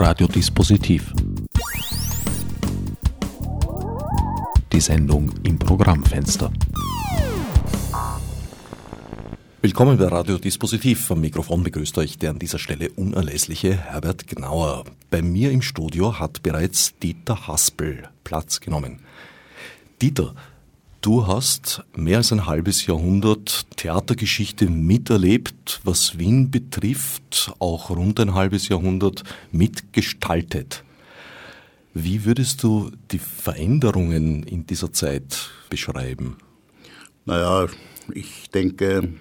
Radiodispositiv. Die Sendung im Programmfenster. Willkommen bei Radiodispositiv. Am Mikrofon begrüßt euch der an dieser Stelle unerlässliche Herbert Gnauer. Bei mir im Studio hat bereits Dieter Haspel Platz genommen. Dieter, Du hast mehr als ein halbes Jahrhundert Theatergeschichte miterlebt, was Wien betrifft, auch rund ein halbes Jahrhundert mitgestaltet. Wie würdest du die Veränderungen in dieser Zeit beschreiben? Naja, ich denke,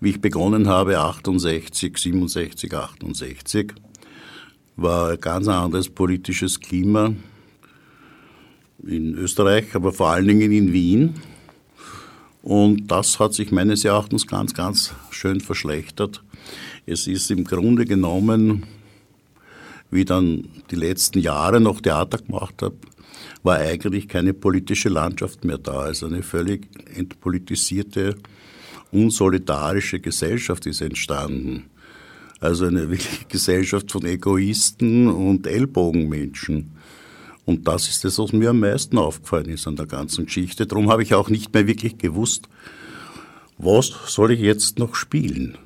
wie ich begonnen habe, 68, 67, 68, war ein ganz anderes politisches Klima in Österreich, aber vor allen Dingen in Wien. Und das hat sich meines Erachtens ganz, ganz schön verschlechtert. Es ist im Grunde genommen, wie dann die letzten Jahre noch Theater gemacht habe, war eigentlich keine politische Landschaft mehr da. Also eine völlig entpolitisierte, unsolidarische Gesellschaft ist entstanden. Also eine Gesellschaft von Egoisten und Ellbogenmenschen. Und das ist das, was mir am meisten aufgefallen ist an der ganzen Geschichte. Darum habe ich auch nicht mehr wirklich gewusst, was soll ich jetzt noch spielen.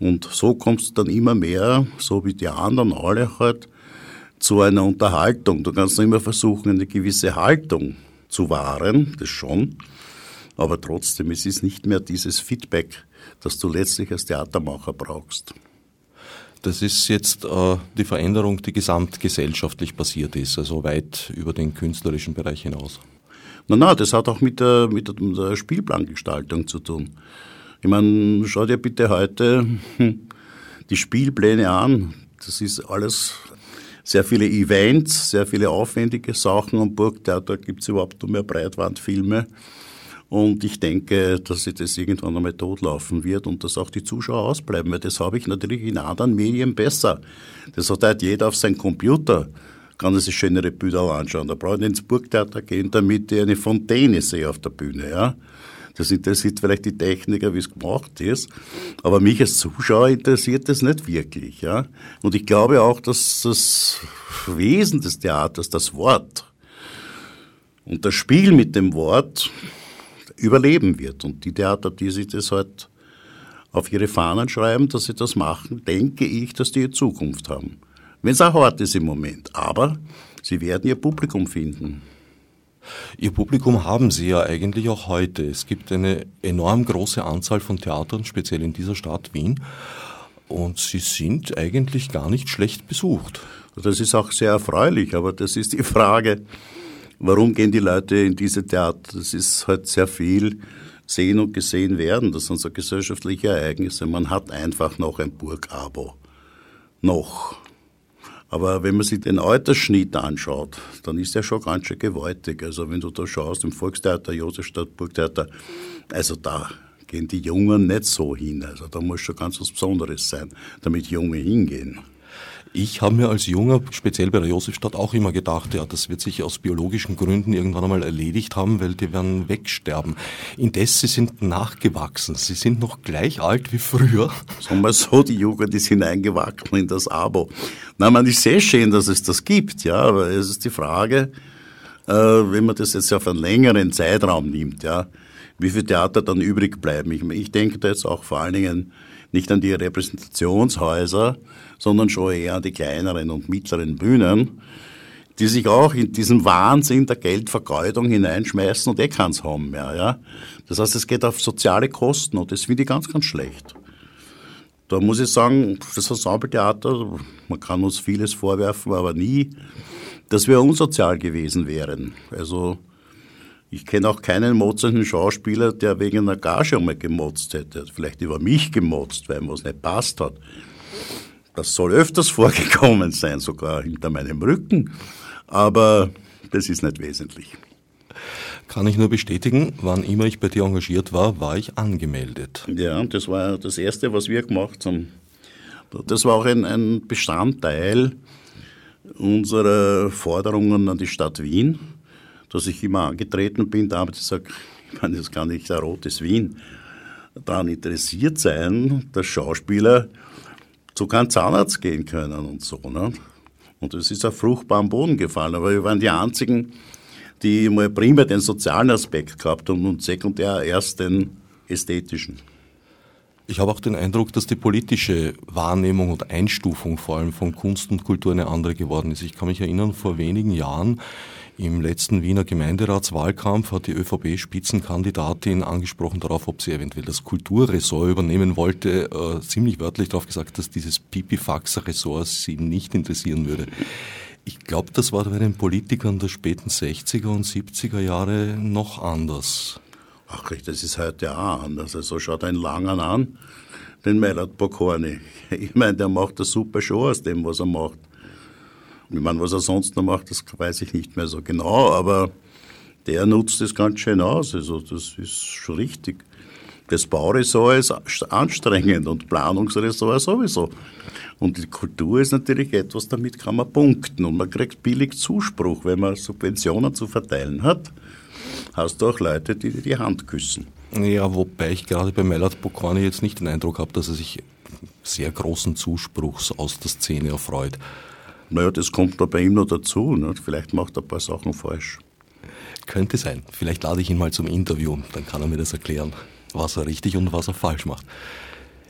Und so kommst du dann immer mehr, so wie die anderen alle halt, zu einer Unterhaltung. Du kannst immer versuchen, eine gewisse Haltung zu wahren, das schon. Aber trotzdem, es ist nicht mehr dieses Feedback, das du letztlich als Theatermacher brauchst. Das ist jetzt äh, die Veränderung, die gesamtgesellschaftlich passiert ist, also weit über den künstlerischen Bereich hinaus. Na, na, das hat auch mit der, mit der Spielplangestaltung zu tun. Ich meine, schau dir bitte heute hm, die Spielpläne an. Das ist alles sehr viele Events, sehr viele aufwendige Sachen am Burgtheater gibt es überhaupt nur mehr Breitwandfilme. Und ich denke, dass sich das irgendwann einmal totlaufen wird und dass auch die Zuschauer ausbleiben, weil das habe ich natürlich in anderen Medien besser. Das hat halt jeder auf seinem Computer, kann sich schönere Bilder anschauen. Da brauche ich ins Burgtheater gehen, damit ich eine Fontäne sehe auf der Bühne, ja. Das interessiert vielleicht die Techniker, wie es gemacht ist. Aber mich als Zuschauer interessiert das nicht wirklich, ja. Und ich glaube auch, dass das Wesen des Theaters, das Wort und das Spiel mit dem Wort, überleben wird. Und die Theater, die sich das halt auf ihre Fahnen schreiben, dass sie das machen, denke ich, dass die ihre Zukunft haben. Wenn es auch hart ist im Moment. Aber sie werden ihr Publikum finden. Ihr Publikum haben Sie ja eigentlich auch heute. Es gibt eine enorm große Anzahl von Theatern, speziell in dieser Stadt Wien. Und sie sind eigentlich gar nicht schlecht besucht. Das ist auch sehr erfreulich, aber das ist die Frage, Warum gehen die Leute in diese Theater? Das ist halt sehr viel sehen und gesehen werden. Das sind so gesellschaftliche Ereignisse. Man hat einfach noch ein Burgabo. Noch. Aber wenn man sich den Altersschnitt anschaut, dann ist der schon ganz schön gewaltig. Also wenn du da schaust, im Volkstheater, Josefstadt, Burgtheater, also da gehen die Jungen nicht so hin. Also da muss schon ganz was Besonderes sein, damit Junge hingehen. Ich habe mir als Junger, speziell bei der Josefstadt, auch immer gedacht, ja, das wird sich aus biologischen Gründen irgendwann einmal erledigt haben, weil die werden wegsterben. Indes, sie sind nachgewachsen. Sie sind noch gleich alt wie früher. Sagen wir so, die Jugend ist hineingewachsen in das Abo. Na, man ist sehr schön, dass es das gibt, ja, aber es ist die Frage, äh, wenn man das jetzt auf einen längeren Zeitraum nimmt, ja, wie viel Theater dann übrig bleiben. Ich, ich denke da jetzt auch vor allen Dingen nicht an die Repräsentationshäuser, sondern schon eher an die kleineren und mittleren Bühnen, die sich auch in diesen Wahnsinn der Geldvergeudung hineinschmeißen und eh keins haben mehr. Ja? Das heißt, es geht auf soziale Kosten und das finde ich ganz, ganz schlecht. Da muss ich sagen, das Ensembletheater, man kann uns vieles vorwerfen, aber nie, dass wir unsozial gewesen wären. Also ich kenne auch keinen motzenden Schauspieler, der wegen einer Gage einmal gemotzt hätte. Vielleicht über mich gemotzt, weil ihm was nicht passt hat. Das soll öfters vorgekommen sein, sogar hinter meinem Rücken. Aber das ist nicht wesentlich. Kann ich nur bestätigen, wann immer ich bei dir engagiert war, war ich angemeldet. Ja, das war das Erste, was wir gemacht haben. Das war auch ein, ein Bestandteil unserer Forderungen an die Stadt Wien dass ich immer angetreten bin, da habe ich gesagt, ich meine, das kann nicht ein rotes Wien daran interessiert sein, dass Schauspieler zu keinem Zahnarzt gehen können und so. Ne? Und es ist auf fruchtbaren Boden gefallen. Aber wir waren die einzigen, die mal primär den sozialen Aspekt gehabt haben und sekundär erst den ästhetischen. Ich habe auch den Eindruck, dass die politische Wahrnehmung und Einstufung vor allem von Kunst und Kultur eine andere geworden ist. Ich kann mich erinnern, vor wenigen Jahren im letzten Wiener Gemeinderatswahlkampf hat die ÖVP-Spitzenkandidatin angesprochen darauf, ob sie eventuell das Kulturressort übernehmen wollte, äh, ziemlich wörtlich darauf gesagt, dass dieses Pipifax-Ressort sie nicht interessieren würde. Ich glaube, das war bei den Politikern der späten 60er und 70er Jahre noch anders. Ach, das ist heute auch anders. Also schaut ein Langen an, den Meilert Bokorni. Ich meine, der macht eine super Show aus dem, was er macht. Ich meine, was er sonst noch macht, das weiß ich nicht mehr so genau, aber der nutzt das ganz schön aus. Also das ist schon richtig. Das Bauressort ist anstrengend und Planungsressort sowieso. Und die Kultur ist natürlich etwas, damit kann man punkten und man kriegt billig Zuspruch, wenn man Subventionen zu verteilen hat. Hast du auch Leute, die dir die Hand küssen. Ja, wobei ich gerade bei Melat Bokorni jetzt nicht den Eindruck habe, dass er sich sehr großen Zuspruchs aus der Szene erfreut. Naja, das kommt da bei ihm noch dazu. Ne? Vielleicht macht er ein paar Sachen falsch. Könnte sein. Vielleicht lade ich ihn mal zum Interview, dann kann er mir das erklären, was er richtig und was er falsch macht.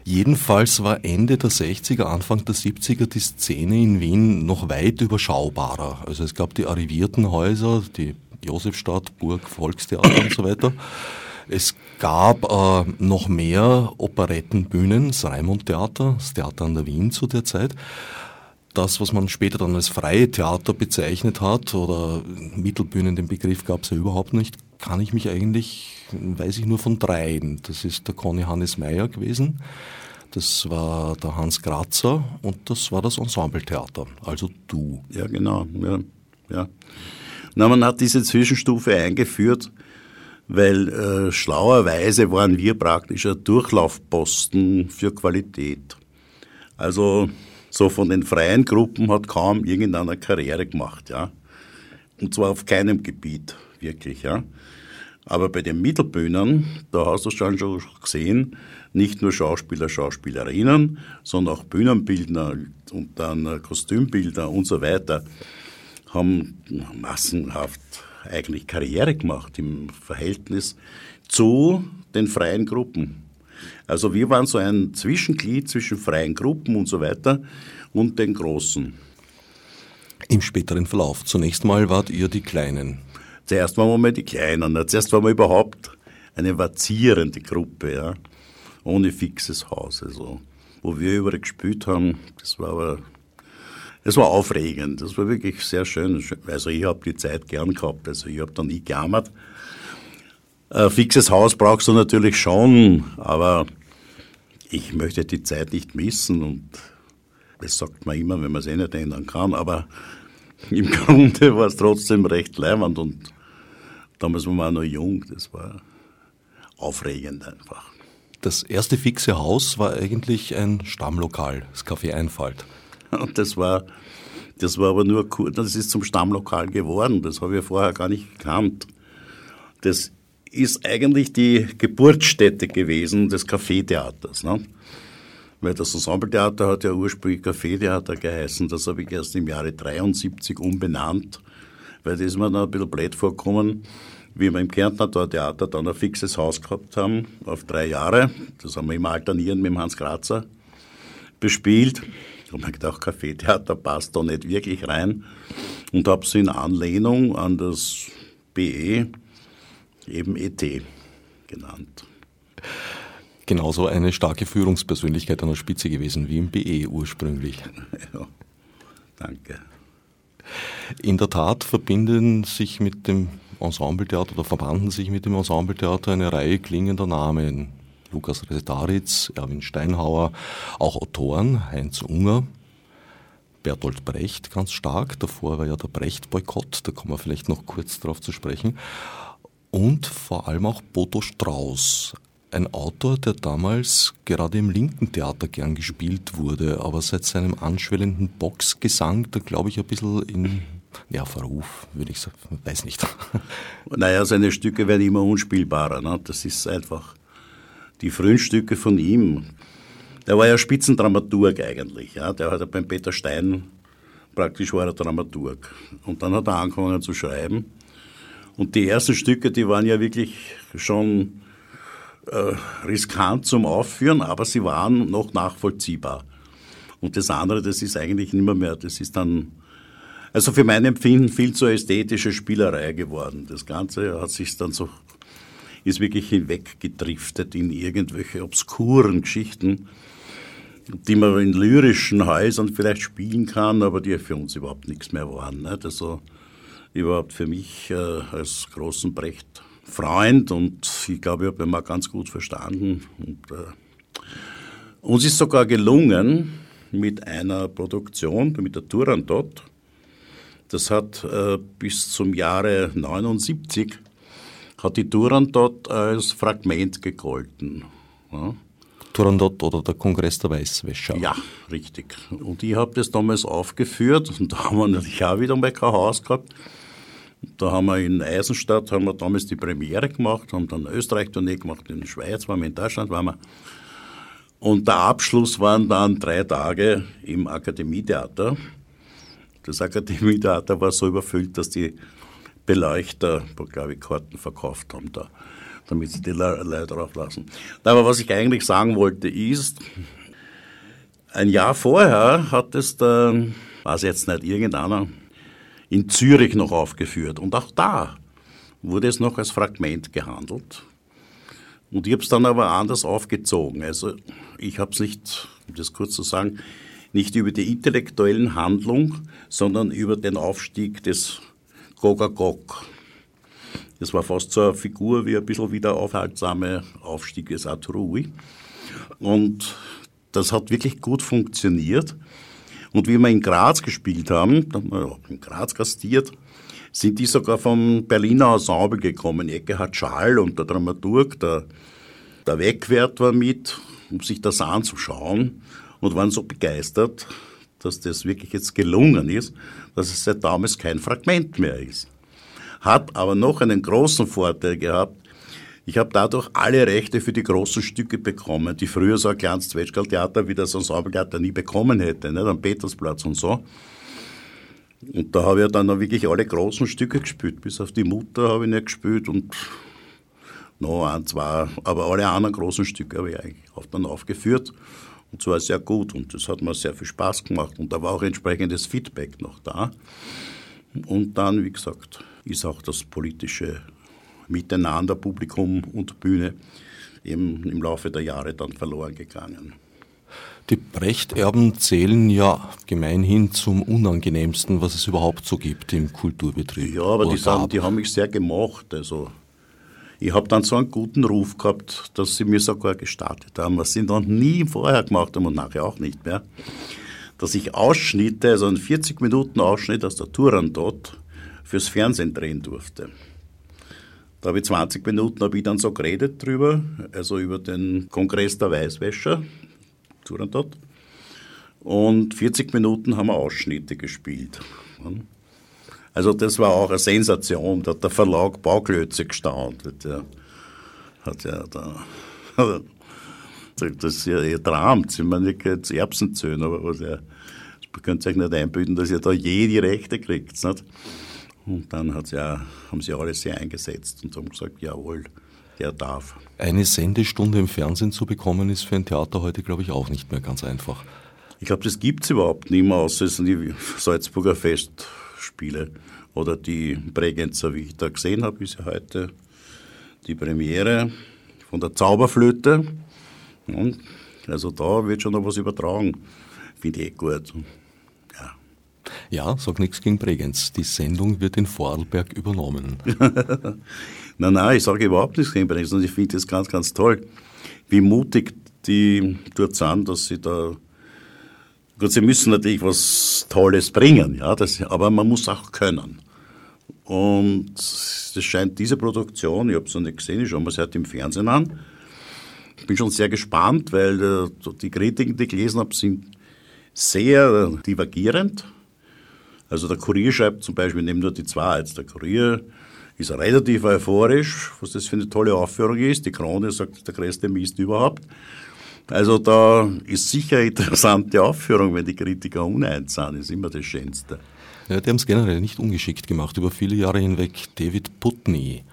Jedenfalls war Ende der 60er, Anfang der 70er die Szene in Wien noch weit überschaubarer. Also es gab die arrivierten Häuser, die Josefstadt, Burg, Volkstheater und so weiter. Es gab äh, noch mehr Operettenbühnen, das Raimund-Theater, das Theater an der Wien zu der Zeit das, was man später dann als freie Theater bezeichnet hat, oder Mittelbühnen, den Begriff gab es ja überhaupt nicht, kann ich mich eigentlich, weiß ich nur von dreien. Das ist der Conny Hannes Meyer gewesen, das war der Hans Grazer und das war das Ensembletheater, also du. Ja, genau. Ja, ja. Na, man hat diese Zwischenstufe eingeführt, weil äh, schlauerweise waren wir praktisch ein Durchlaufposten für Qualität. Also so von den freien Gruppen hat kaum irgendeiner Karriere gemacht, ja. Und zwar auf keinem Gebiet, wirklich, ja. Aber bei den Mittelbühnen, da hast du schon schon gesehen, nicht nur Schauspieler, Schauspielerinnen, sondern auch Bühnenbildner und dann Kostümbildner und so weiter haben massenhaft eigentlich Karriere gemacht im Verhältnis zu den freien Gruppen. Also wir waren so ein Zwischenglied zwischen freien Gruppen und so weiter und den Großen. Im späteren Verlauf. Zunächst mal wart ihr die Kleinen. Zuerst waren wir mal die Kleinen. Zuerst waren wir überhaupt eine vazierende Gruppe, ja. Ohne fixes Haus. Also, wo wir überall gespielt haben, das war aber es war aufregend, das war wirklich sehr schön. Also ich habe die Zeit gern gehabt, also ich habe da nie gejammert. Ein fixes Haus brauchst du natürlich schon, aber ich möchte die Zeit nicht missen und das sagt man immer, wenn man es eh nicht ändern kann, aber im Grunde war es trotzdem recht leimend und damals war man noch jung, das war aufregend einfach. Das erste fixe Haus war eigentlich ein Stammlokal, das Café Einfalt. Und das war, das war aber nur kurz, das ist zum Stammlokal geworden, das habe ich vorher gar nicht gekannt. Das ist eigentlich die Geburtsstätte gewesen des Café-Theaters. Ne? Weil das Ensembletheater hat ja ursprünglich Café-Theater geheißen. Das habe ich erst im Jahre 73 umbenannt, weil das ist mir dann ein bisschen blöd vorgekommen, wie wir im Kärntner Theater dann ein fixes Haus gehabt haben, auf drei Jahre. Das haben wir immer alternierend mit dem Hans Grazer bespielt. Ich habe mir gedacht, Café-Theater passt da nicht wirklich rein und habe es in Anlehnung an das BE eben ET genannt. Genauso eine starke Führungspersönlichkeit an der Spitze gewesen wie im BE ursprünglich. Ja, danke. In der Tat verbinden sich mit dem Ensembletheater oder verbanden sich mit dem Ensembletheater eine Reihe klingender Namen. Lukas Resetaritz, Erwin Steinhauer, auch Autoren, Heinz Unger, Bertolt Brecht ganz stark. Davor war ja der Brecht-Boykott, da kommen wir vielleicht noch kurz darauf zu sprechen und vor allem auch Bodo Strauß, ein Autor, der damals gerade im linken Theater gern gespielt wurde, aber seit seinem anschwellenden Boxgesang, da glaube ich ein bisschen in ja, Verruf, würde ich sagen, weiß nicht. Naja, seine Stücke werden immer unspielbarer. Ne? Das ist einfach die frühen Stücke von ihm. Der war ja Spitzendramaturg eigentlich. Ja? Der hat ja beim Peter Stein Praktisch war er Dramaturg. Und dann hat er angefangen zu schreiben. Und die ersten Stücke, die waren ja wirklich schon äh, riskant zum Aufführen, aber sie waren noch nachvollziehbar. Und das andere, das ist eigentlich nicht mehr, mehr das ist dann, also für mein Empfinden viel zu ästhetische Spielerei geworden. Das Ganze hat sich dann so, ist wirklich hinweggedriftet in irgendwelche obskuren Geschichten, die man in lyrischen Häusern vielleicht spielen kann, aber die für uns überhaupt nichts mehr waren. Nicht? Also überhaupt für mich äh, als großen Brecht Freund und ich glaube, ich habe ihn mal ganz gut verstanden. Und, äh, uns ist sogar gelungen, mit einer Produktion, mit der Turandot, das hat äh, bis zum Jahre 79 hat die Turandot als Fragment gegolten. Ja. Turandot oder der Kongress der Weißwäscher. Ja, richtig. Und ich habe das damals aufgeführt und da haben wir natürlich auch wieder mal kein Haus gehabt. Da haben wir in Eisenstadt haben wir damals die Premiere gemacht, haben dann Österreich-Tournee gemacht, in der Schweiz waren wir, in Deutschland waren wir. Und der Abschluss waren dann drei Tage im Akademietheater. Das Akademietheater war so überfüllt, dass die Beleuchter, glaube ich, Karten verkauft haben da, damit sie die Leute drauf lassen. Aber was ich eigentlich sagen wollte ist, ein Jahr vorher hat es der, weiß jetzt nicht, irgendeiner, in Zürich noch aufgeführt. Und auch da wurde es noch als Fragment gehandelt. Und ich habe es dann aber anders aufgezogen. Also ich habe es nicht, um das kurz zu sagen, nicht über die intellektuellen Handlung, sondern über den Aufstieg des Gogagog. Das war fast so eine Figur wie ein bisschen wie der aufhaltsame Aufstieg des Atrui. Und das hat wirklich gut funktioniert. Und wie wir in Graz gespielt haben, da haben wir in Graz gastiert, sind die sogar vom Berliner Ensemble gekommen. Eckehard Schall und der Dramaturg, der, der Wegwert war mit, um sich das anzuschauen und waren so begeistert, dass das wirklich jetzt gelungen ist, dass es seit damals kein Fragment mehr ist. Hat aber noch einen großen Vorteil gehabt, ich habe dadurch alle Rechte für die großen Stücke bekommen, die früher so ein kleines Zwetschgall-Theater wie das Ensembletheater nie bekommen hätte, nicht? am Petersplatz und so. Und da habe ich dann wirklich alle großen Stücke gespielt, bis auf die Mutter habe ich nicht gespielt und noch ein, zwei, aber alle anderen großen Stücke habe ich eigentlich auch dann aufgeführt. Und zwar sehr gut und das hat mir sehr viel Spaß gemacht und da war auch entsprechendes Feedback noch da. Und dann, wie gesagt, ist auch das politische Miteinander, Publikum und Bühne, eben im Laufe der Jahre dann verloren gegangen. Die Brechterben zählen ja gemeinhin zum unangenehmsten, was es überhaupt so gibt im Kulturbetrieb. Ja, aber die, sind, die haben mich sehr gemocht. Also ich habe dann so einen guten Ruf gehabt, dass sie mir sogar gestartet haben, was sie noch nie vorher gemacht haben und nachher auch nicht mehr, dass ich Ausschnitte, also einen 40 Minuten Ausschnitt aus der Turandot fürs Fernsehen drehen durfte. Da habe ich 20 Minuten habe ich dann so geredet drüber, also über den Kongress der Weißwäscher, Turandot. Und 40 Minuten haben wir Ausschnitte gespielt. Also das war auch eine Sensation, da hat der Verlag Bauklötze gestaunt. Der hat ja da, das ist ja, ihr tramt, ich meine nicht jetzt Erbsenzöhn, aber was ja, ihr könnt euch nicht einbilden, dass ihr da je die Rechte kriegt. Nicht? Und dann hat's ja, haben sie alle sehr eingesetzt und haben gesagt, jawohl, der darf. Eine Sendestunde im Fernsehen zu bekommen, ist für ein Theater heute, glaube ich, auch nicht mehr ganz einfach. Ich glaube, das gibt es überhaupt nicht mehr, außer es sind die Salzburger Festspiele oder die Bregenzer, wie ich da gesehen habe, ist ja heute die Premiere von der Zauberflöte. Und also da wird schon noch was übertragen. Finde ich gut. Ja, sag nichts gegen Bregenz. Die Sendung wird in Vorarlberg übernommen. nein, nein, ich sage überhaupt nichts gegen Bregenz und ich finde das ganz, ganz toll, wie mutig die dort sind, dass sie da Gut, sie müssen natürlich was Tolles bringen, ja, das, aber man muss auch können. Und das scheint diese Produktion, ich habe es noch nicht gesehen, ich schaue mir sie halt im Fernsehen an. Ich bin schon sehr gespannt, weil äh, die Kritiken, die ich gelesen habe, sind sehr divergierend. Also der Kurier schreibt zum Beispiel, nehmen nur die zwei jetzt. Der Kurier ist relativ euphorisch, was das für eine tolle Aufführung ist. Die Krone sagt, der größte Mist überhaupt. Also da ist sicher eine interessante Aufführung, wenn die Kritiker uneins sind, ist immer das Schönste. Ja, die haben es generell nicht ungeschickt gemacht. Über viele Jahre hinweg David Putney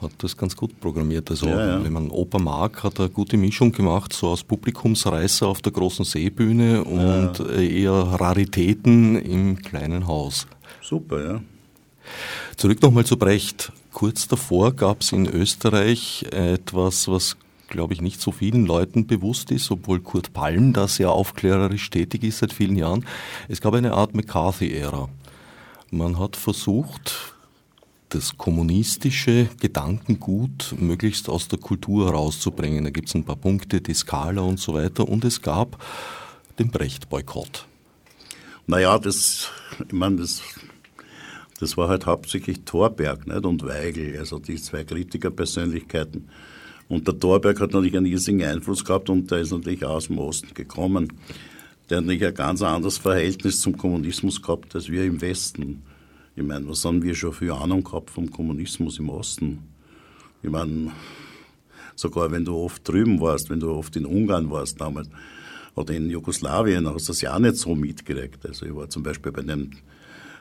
hat das ganz gut programmiert. Also ja, ja. wenn man Oper mag, hat er eine gute Mischung gemacht, so aus Publikumsreißer auf der großen Seebühne und ja. eher Raritäten im kleinen Haus. Super, ja. Zurück nochmal zu Brecht. Kurz davor gab es in Österreich etwas, was glaube ich, nicht so vielen Leuten bewusst ist, obwohl Kurt Palm da sehr aufklärerisch tätig ist seit vielen Jahren. Es gab eine Art McCarthy-Ära. Man hat versucht, das kommunistische Gedankengut möglichst aus der Kultur herauszubringen. Da gibt es ein paar Punkte, die Skala und so weiter. Und es gab den Brecht-Boykott. Naja, das, ich meine, das, das war halt hauptsächlich Thorberg nicht? und Weigel, also die zwei Kritikerpersönlichkeiten. Und der Thorberg hat natürlich einen riesigen Einfluss gehabt und der ist natürlich aus dem Osten gekommen. Der hat natürlich ein ganz anderes Verhältnis zum Kommunismus gehabt als wir im Westen. Ich meine, was haben wir schon für Ahnung gehabt vom Kommunismus im Osten? Ich meine, sogar wenn du oft drüben warst, wenn du oft in Ungarn warst damals oder in Jugoslawien, hast du das ja auch nicht so mitgekriegt. Also ich war zum Beispiel bei einem,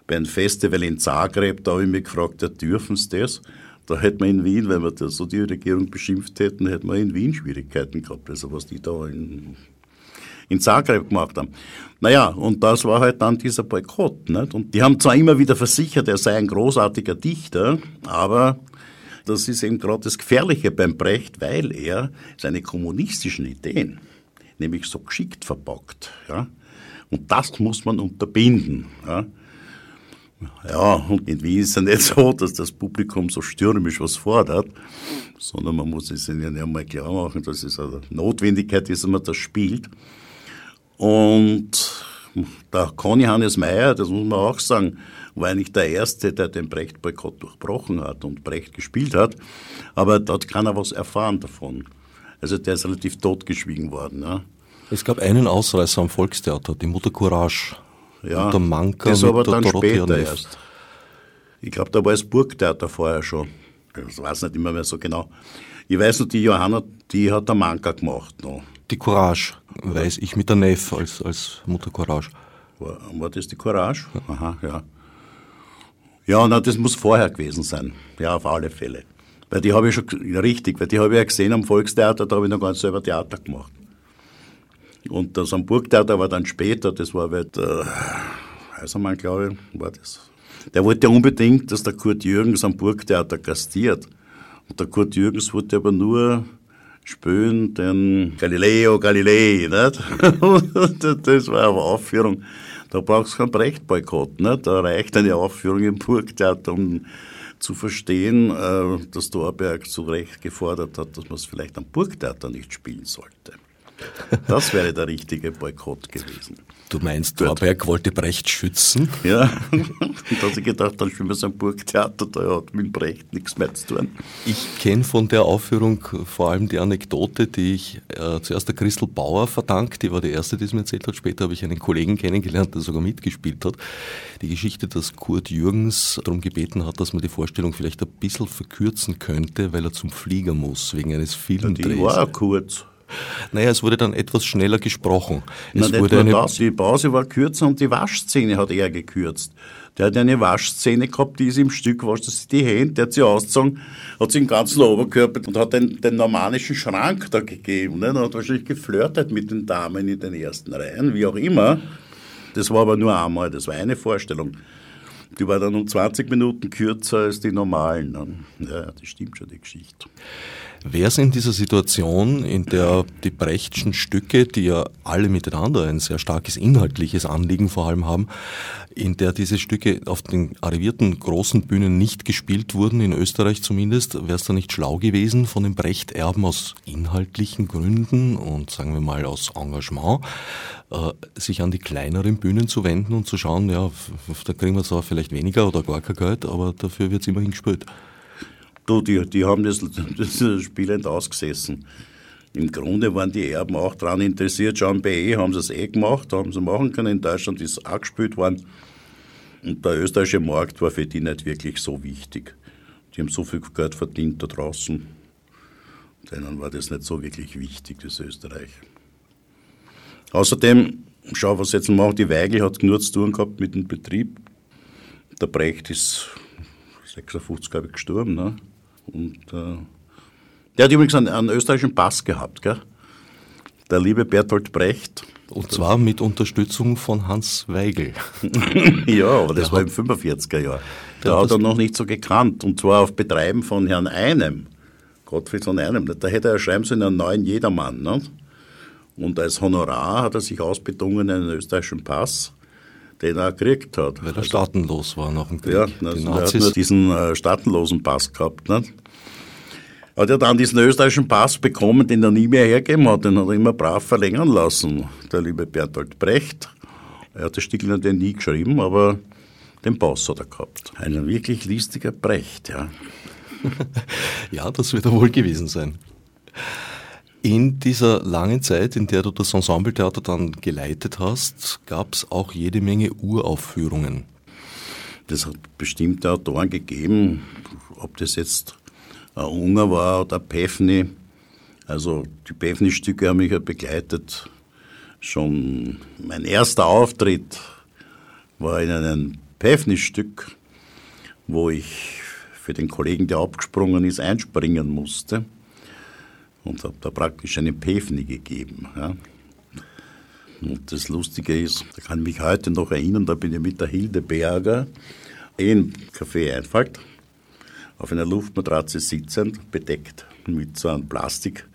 bei einem Festival in Zagreb, da habe ich mich gefragt, ja, dürfen sie das? Da hätte man in Wien, wenn wir das so die Regierung beschimpft hätten, hätte man in Wien Schwierigkeiten gehabt. Also was die da in in Zagreb gemacht haben. Naja, und das war halt dann dieser Boykott. Nicht? Und die haben zwar immer wieder versichert, er sei ein großartiger Dichter, aber das ist eben gerade das Gefährliche beim Brecht, weil er seine kommunistischen Ideen nämlich so geschickt verpackt. Ja? Und das muss man unterbinden. Ja? Ja, und in Wien ist es ja nicht so, dass das Publikum so stürmisch was fordert, sondern man muss es ihnen ja mal klar machen, dass es eine Notwendigkeit ist, dass man das spielt. Und der Conny Hannes Meyer, das muss man auch sagen, war eigentlich der Erste, der den Brecht-Boykott durchbrochen hat und Brecht gespielt hat. Aber dort hat keiner was erfahren davon. Also der ist relativ totgeschwiegen worden. Ja. Es gab einen Ausreißer am Volkstheater, die Mutter Courage. Ja, der Manka das aber dann später erst. Ich glaube, da war das Burgtheater vorher schon. Ich weiß nicht immer mehr so genau. Ich weiß noch, die Johanna, die hat der Manka gemacht noch. Die Courage, weiß ich, mit der Neff als, als Mutter Courage. War, war das die Courage? Aha, ja. Ja, na, das muss vorher gewesen sein. Ja, auf alle Fälle. Weil die habe ich schon, richtig, weil die habe ich ja gesehen am Volkstheater, da habe ich noch ganz selber Theater gemacht. Und das am Burgtheater war dann später, das war bei der Heisermann, glaube ich, war das. Der wollte ja unbedingt, dass der Kurt Jürgens am Burgtheater gastiert. Und der Kurt Jürgens wollte aber nur spielen den Galileo Galilei, nicht? das war eine Aufführung. Da brauchst du keinen Brecht-Boykott, nicht? Da reicht eine Aufführung im Burgtheater, um zu verstehen, äh, dass Dorberg zu Recht gefordert hat, dass man es vielleicht am Burgtheater nicht spielen sollte. Das wäre der richtige Boykott gewesen. Du meinst, Dorberg wollte Brecht schützen? Ja, und da habe ich gedacht, dann spielen wir so ein Burgtheater, da hat mit Brecht nichts mehr zu tun. Ich kenne von der Aufführung vor allem die Anekdote, die ich äh, zuerst der Christel Bauer verdankt, die war die erste, die es mir erzählt hat. Später habe ich einen Kollegen kennengelernt, der sogar mitgespielt hat. Die Geschichte, dass Kurt Jürgens darum gebeten hat, dass man die Vorstellung vielleicht ein bisschen verkürzen könnte, weil er zum Flieger muss, wegen eines Filmdrehs. Ja, die war kurz. Naja, es wurde dann etwas schneller gesprochen. Es Na, wurde eine das. Die Pause war kürzer und die Waschszene hat er gekürzt. Der hat eine Waschszene gehabt, die ist im Stück, wascht sich die Hände, der hat sie ausgezogen, hat sich den ganzen Oberkörper und hat den, den normalischen Schrank da gegeben. Ne? Und hat wahrscheinlich geflirtet mit den Damen in den ersten Reihen, wie auch immer. Das war aber nur einmal, das war eine Vorstellung. Die war dann um 20 Minuten kürzer als die normalen. Ne? Ja, das stimmt schon, die Geschichte. Wäre es in dieser Situation, in der die Brechtschen Stücke, die ja alle miteinander ein sehr starkes inhaltliches Anliegen vor allem haben, in der diese Stücke auf den arrivierten großen Bühnen nicht gespielt wurden, in Österreich zumindest, wäre es da nicht schlau gewesen, von den Brecht-Erben aus inhaltlichen Gründen und sagen wir mal aus Engagement, äh, sich an die kleineren Bühnen zu wenden und zu schauen, ja, da kriegen wir zwar vielleicht weniger oder gar kein Geld, aber dafür wird es immerhin gespielt. Du, die, die haben das, das spielend ausgesessen. Im Grunde waren die Erben auch daran interessiert. Schauen, bei E haben sie es eh gemacht, haben sie machen können. In Deutschland ist es auch gespielt worden. Und der österreichische Markt war für die nicht wirklich so wichtig. Die haben so viel Geld verdient da draußen. Denen war das nicht so wirklich wichtig, das Österreich. Außerdem, schau, was jetzt machen, die Weigel hat nur zu tun gehabt mit dem Betrieb. Der Brecht ist 56, glaube ich, gestorben. Ne? Und äh, der hat übrigens einen, einen österreichischen Pass gehabt, gell? Der liebe Bertolt Brecht. Und zwar mit Unterstützung von Hans Weigel. ja, aber das der war im 45er Jahr. Da hat er noch nicht so gekannt. Und zwar auf Betreiben von Herrn Einem. Gottfried von Einem. Da hätte er schreiben sollen einen neuen Jedermann. Ne? Und als Honorar hat er sich ausbedungen einen österreichischen Pass, den er gekriegt hat. Weil er staatenlos war nach dem Krieg. Ja, also er hat nur diesen äh, staatenlosen Pass gehabt. Ne? Hat er dann diesen österreichischen Pass bekommen, den er nie mehr hergeben hat. Den hat er immer brav verlängern lassen, der liebe Bertolt Brecht. Er hat das Stickel natürlich nie geschrieben, aber den Pass hat er gehabt. Ein wirklich listiger Brecht, ja. ja, das wird er wohl gewesen sein. In dieser langen Zeit, in der du das Ensembletheater dann geleitet hast, gab es auch jede Menge Uraufführungen. Das hat bestimmte Autoren gegeben, ob das jetzt ein Unger war oder Pefni. Also die Pefni-Stücke haben mich ja begleitet. Schon mein erster Auftritt war in einem Pefni-Stück, wo ich für den Kollegen, der abgesprungen ist, einspringen musste und habe da praktisch eine Pefni gegeben. Ja. Und das Lustige ist, da kann ich mich heute noch erinnern, da bin ich mit der Hilde Berger in Café Einfalt auf einer Luftmatratze sitzend, bedeckt mit so einem Plastik.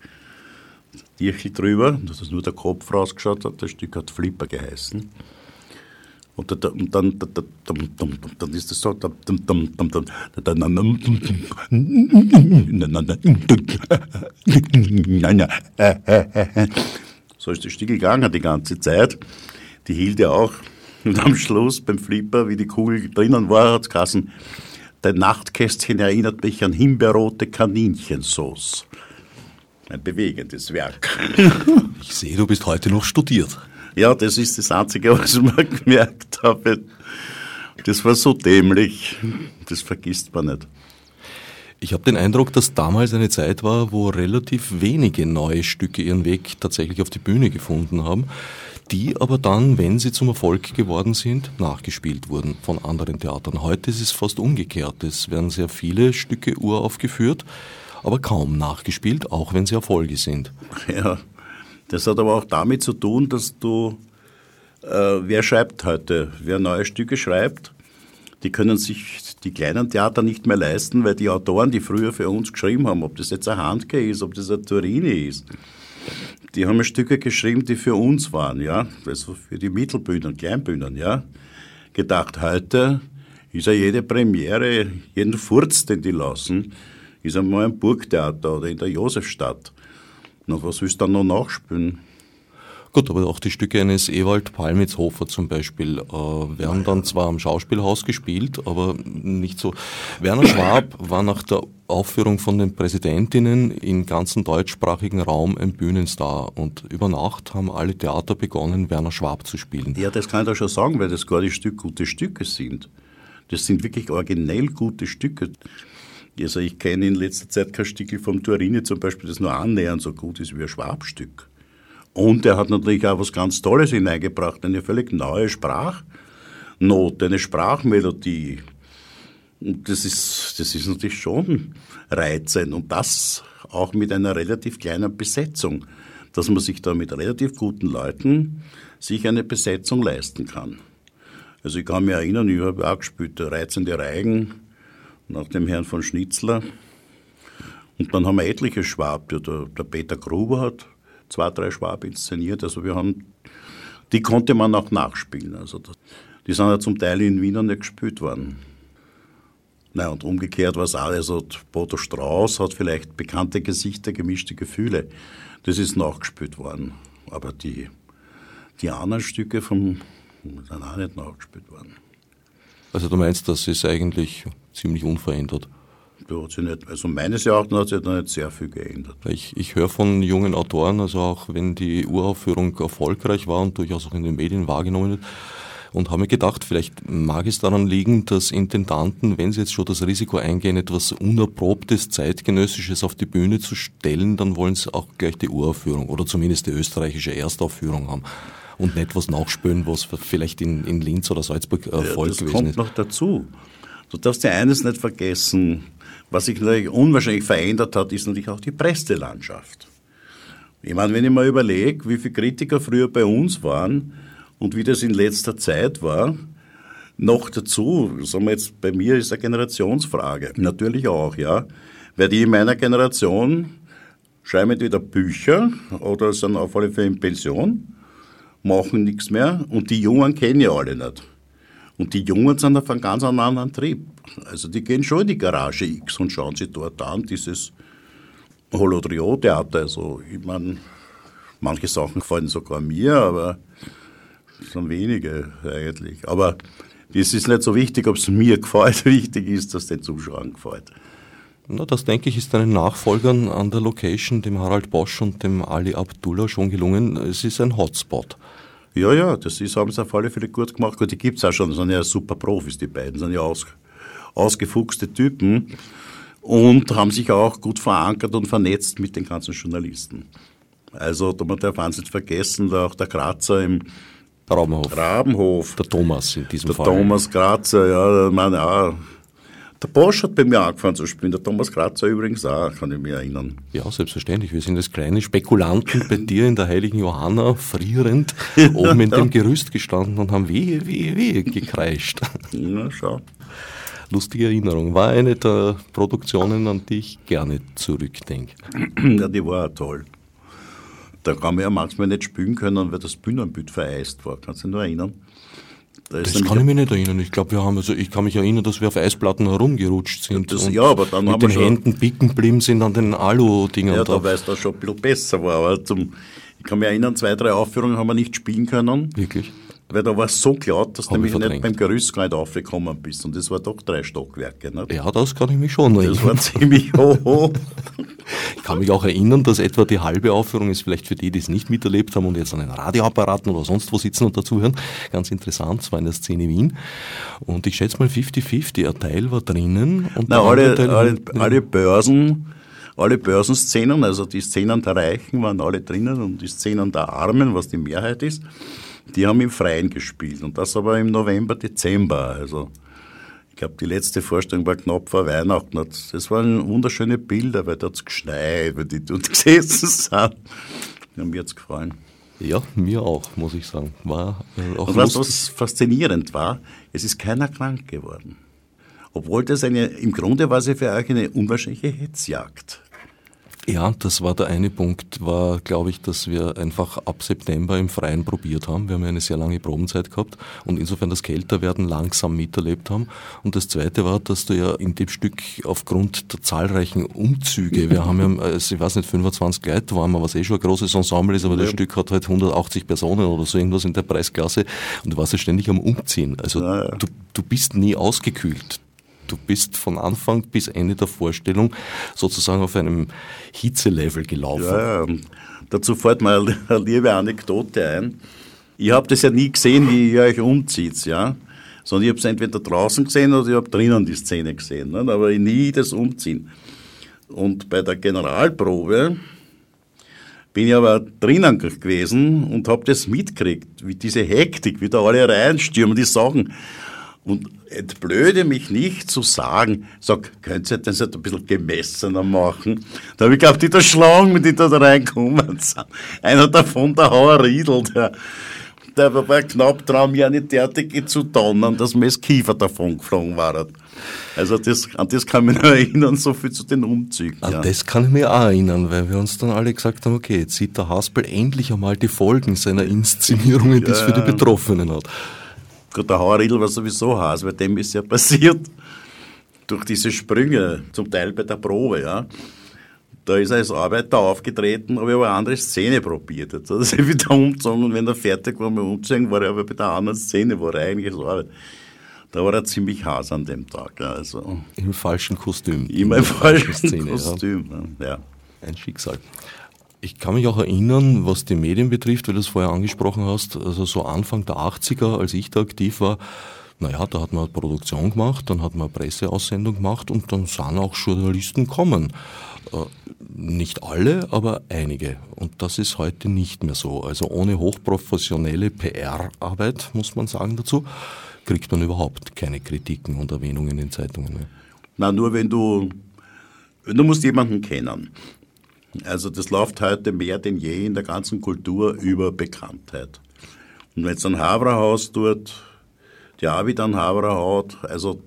Dirchel drüber, dass nur der Kopf rausgeschaut hat. Das Stück hat Flipper geheißen. Und dann, dann, ist es so. So ist das Stück gegangen die ganze Zeit. Die hielt ja auch. Und am Schluss beim Flipper, wie die Kugel drinnen war, hat es dein Nachtkästchen erinnert mich an himbeerrote Kaninchensauce. Ein bewegendes Werk. Ich sehe, du bist heute noch studiert. Ja, das ist das Einzige, was ich mir gemerkt habe. Das war so dämlich. Das vergisst man nicht. Ich habe den Eindruck, dass damals eine Zeit war, wo relativ wenige neue Stücke ihren Weg tatsächlich auf die Bühne gefunden haben, die aber dann, wenn sie zum Erfolg geworden sind, nachgespielt wurden von anderen Theatern. Heute ist es fast umgekehrt. Es werden sehr viele Stücke uraufgeführt, aber kaum nachgespielt, auch wenn sie Erfolge sind. Ja, das hat aber auch damit zu tun, dass du, äh, wer schreibt heute, wer neue Stücke schreibt, die können sich die kleinen Theater nicht mehr leisten, weil die Autoren, die früher für uns geschrieben haben, ob das jetzt ein Handke ist, ob das ein Turini ist, die haben Stücke geschrieben, die für uns waren, ja, also für die Mittelbühnen, Kleinbühnen, ja. Gedacht, heute ist ja jede Premiere, jeden Furz, den die lassen, ist einmal ein Burgtheater oder in der Josefstadt. Na, was willst du dann noch nachspielen? Gut, aber auch die Stücke eines Ewald Palmitzhofer zum Beispiel äh, werden dann zwar am Schauspielhaus gespielt, aber nicht so. Werner Schwab war nach der Aufführung von den Präsidentinnen im ganzen deutschsprachigen Raum ein Bühnenstar und über Nacht haben alle Theater begonnen, Werner Schwab zu spielen. Ja, das kann ich doch schon sagen, weil das gar nicht Stück gute Stücke sind. Das sind wirklich originell gute Stücke. Also ich kenne in letzter Zeit kein Stück vom Turini zum Beispiel, das nur annähernd so gut ist wie ein Schwabstück. Und er hat natürlich auch was ganz Tolles hineingebracht, eine völlig neue Sprachnote, eine Sprachmelodie. Das ist, das ist natürlich schon reizend. Und das auch mit einer relativ kleinen Besetzung, dass man sich da mit relativ guten Leuten sich eine Besetzung leisten kann. Also ich kann mich erinnern, ich habe auch gespielt, Reizende Reigen, nach dem Herrn von Schnitzler. Und dann haben wir etliche Schwab. Der, der Peter Gruber hat zwei, drei Schwab inszeniert. Also wir haben, die konnte man auch nachspielen. Also das, die sind ja zum Teil in Wien nicht gespielt worden. Nein, und umgekehrt war es auch, also Bodo Strauß hat vielleicht bekannte Gesichter, gemischte Gefühle. Das ist nachgespielt worden. Aber die, die anderen Stücke vom, sind auch nicht nachgespielt worden. Also du meinst, das ist eigentlich ziemlich unverändert? Da hat sich nicht, also meines Erachtens hat sich da nicht sehr viel geändert. Ich, ich höre von jungen Autoren, also auch wenn die Uraufführung erfolgreich war und durchaus auch in den Medien wahrgenommen wird, und habe mir gedacht, vielleicht mag es daran liegen, dass Intendanten, wenn sie jetzt schon das Risiko eingehen, etwas Unerprobtes, Zeitgenössisches auf die Bühne zu stellen, dann wollen sie auch gleich die Uraufführung oder zumindest die österreichische Erstaufführung haben und nicht was nachspülen, was vielleicht in, in Linz oder Salzburg Erfolg ja, gewesen kommt ist. noch dazu. Du darfst ja eines nicht vergessen, was sich natürlich unwahrscheinlich verändert hat, ist natürlich auch die Presselandschaft. Ich meine, wenn ich mal überlege, wie viele Kritiker früher bei uns waren und wie das in letzter Zeit war, noch dazu, sagen wir jetzt, bei mir ist eine Generationsfrage. Natürlich auch, ja. Weil die in meiner Generation schreiben entweder Bücher oder sind auf alle Fälle in Pension, machen nichts mehr und die Jungen kennen ja alle nicht. Und die Jungen sind auf einem ganz anderen Trieb. Also die gehen schon in die Garage X und schauen sich dort an, dieses Holodrio-Theater. Also ich meine, manche Sachen gefallen sogar mir, aber es sind wenige eigentlich. Aber es ist nicht so wichtig, ob es mir gefällt. Wichtig ist, dass es den Zuschauern gefällt. Na, das denke ich, ist deinen Nachfolgern an der Location, dem Harald Bosch und dem Ali Abdullah, schon gelungen. Es ist ein Hotspot. Ja, ja, das ist, haben sie auf alle Fälle gut gemacht. Gut, die gibt es auch schon, das sind ja super Profis, die beiden, sind ja aus, ausgefuchste Typen und haben sich auch gut verankert und vernetzt mit den ganzen Journalisten. Also, man darf eins nicht vergessen, da auch der Grazer im Rabenhof. Rabenhof. Der Thomas in diesem der Fall. Thomas Grazer, ja, meine, auch. Der Bosch hat bei mir angefangen zu spielen, der Thomas Grazer übrigens auch, kann ich mich erinnern. Ja, selbstverständlich. Wir sind als kleine Spekulanten bei dir in der Heiligen Johanna frierend oben in dem Gerüst gestanden und haben wehe, wehe, wehe gekreischt. Ja, schau. Lustige Erinnerung. War eine der Produktionen, an die ich gerne zurückdenke. Ja, die war auch toll. Da kann man ja manchmal nicht spielen können, weil das Bühnenbild vereist war. Kannst du dich nur erinnern? Da Das kann ich mich nicht erinnern. Ich glaube, wir haben, also ich kann mich erinnern, dass wir auf Eisplatten herumgerutscht sind. Das- und ja, aber dann mit haben wir den Händen bicken geblieben sind an den Alu-Dingern Ja, da. es da schon ein bisschen besser war. Aber zum, ich kann mich erinnern, zwei, drei Aufführungen haben wir nicht spielen können, Wirklich? Weil da war es so laut, dass du Hab ich nämlich nicht beim Gerüst gar nicht aufgekommen bist. Und das war doch drei Stockwerke. Nicht? Ja, das kann ich mich schon Das erinnern. war ziemlich hoch. Ich kann mich auch erinnern, dass etwa die halbe Aufführung ist vielleicht für die, die es nicht miterlebt haben und jetzt an den Radioapparaten oder sonst wo sitzen und dazuhören, ganz interessant. Es war in der Szene Wien. Und ich schätze mal 50-50. Ein Teil war drinnen und Na, alle, Teil alle, alle Börsen, alle Börsenszenen, also die Szenen der Reichen waren alle drinnen und die Szenen der Armen, was die Mehrheit ist, die haben im Freien gespielt. Und das aber im November, Dezember. Also ich glaube, die letzte Vorstellung war knapp vor Weihnachten. Das waren wunderschöne Bilder, weil da hat es geschneit, weil die dort gesessen sind. Ja, mir hat's gefallen. Ja, mir auch, muss ich sagen. War äh, auch Und weißt was faszinierend war? Es ist keiner krank geworden. Obwohl das eine, im Grunde war es ja für euch eine unwahrscheinliche Hetzjagd. Ja, das war der eine Punkt, war, glaube ich, dass wir einfach ab September im Freien probiert haben. Wir haben ja eine sehr lange Probenzeit gehabt und insofern das Kälterwerden langsam miterlebt haben. Und das zweite war, dass du ja in dem Stück aufgrund der zahlreichen Umzüge, wir haben ja, also ich weiß nicht, 25 Leute waren wir, was eh schon ein großes Ensemble ist, aber das Stück hat halt 180 Personen oder so irgendwas in der Preisklasse und du warst ja ständig am Umziehen. Also Ja, ja. Du, du bist nie ausgekühlt. Du bist von Anfang bis Ende der Vorstellung sozusagen auf einem Hitzelevel gelaufen. Ja. Dazu fällt mir eine liebe Anekdote ein. Ich habe das ja nie gesehen, wie ihr euch umzieht, ja. Sondern ich habe es entweder draußen gesehen oder ich habe drinnen die Szene gesehen. Ne? Aber nie das Umziehen. Und bei der Generalprobe bin ich aber drinnen gewesen und habe das mitgekriegt, wie diese Hektik, wie da alle reinstürmen, die sagen. Und entblöde mich nicht zu sagen, sag, könnt ihr das nicht ein bisschen gemessener machen? Da habe ich gehabt, die da schlagen, die da reinkommen sind. Einer davon, der Hauer Riedl, der, der war knapp dran, mir eine derartige zu donnern, dass mir das Kiefer davon geflogen war. Also das, an das kann ich mich noch erinnern, so viel zu den Umzügen. An ja. das kann ich mir auch erinnern, weil wir uns dann alle gesagt haben, okay, jetzt sieht der Haspel endlich einmal die Folgen seiner Inszenierungen, die es für die Betroffenen hat. Gut, der Hauerriedl war sowieso Haas, weil dem ist ja passiert durch diese Sprünge, zum Teil bei der Probe, ja. Da ist er als Arbeiter aufgetreten, aber ich habe eine andere Szene probiert. Jetzt hat er sich wieder umgezogen und wenn er fertig war mit Umziehen, war er aber bei der anderen Szene, war er eigentlich als Arbeit. Da war er ziemlich Haas an dem Tag, also Im falschen Kostüm. immer im falschen Szene, ja. Kostüm. Ja. Ein Schicksal. Ich kann mich auch erinnern, was die Medien betrifft, weil du es vorher angesprochen hast, also so Anfang der 80er, als ich da aktiv war, naja, da hat man Produktion gemacht, dann hat man Presseaussendung gemacht und dann sahen auch Journalisten kommen. Äh, nicht alle, aber einige. Und das ist heute nicht mehr so. Also ohne hochprofessionelle PR-Arbeit, muss man sagen dazu, kriegt man überhaupt keine Kritiken und Erwähnungen in Zeitungen mehr. Na, nur wenn du, du musst jemanden kennen. Also das läuft heute mehr denn je in der ganzen Kultur über Bekanntheit. Und wenn es ein Haberhaus tut, die wieder einen Haberer hat, also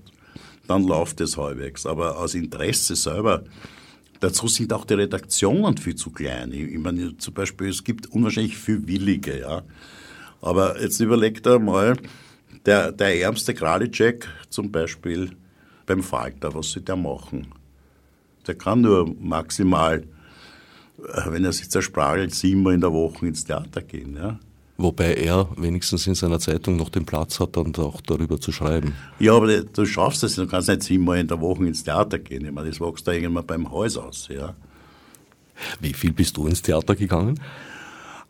dann läuft es halbwegs. Aber aus Interesse selber, dazu sind auch die Redaktionen viel zu klein. Ich meine, zum Beispiel, es gibt unwahrscheinlich viel Willige, ja. Aber jetzt überlegt er mal, der, der ärmste Kralicek zum Beispiel beim Falter, was soll der machen? Der kann nur maximal, wenn er sich zersprachelt, siebenmal in der Woche ins Theater gehen, ja. Wobei er wenigstens in seiner Zeitung noch den Platz hat, dann auch darüber zu schreiben. Ja, aber du schaffst es, du kannst nicht siebenmal in der Woche ins Theater gehen. Ich meine, das wächst da irgendwann beim Haus aus, ja. Wie viel bist du ins Theater gegangen?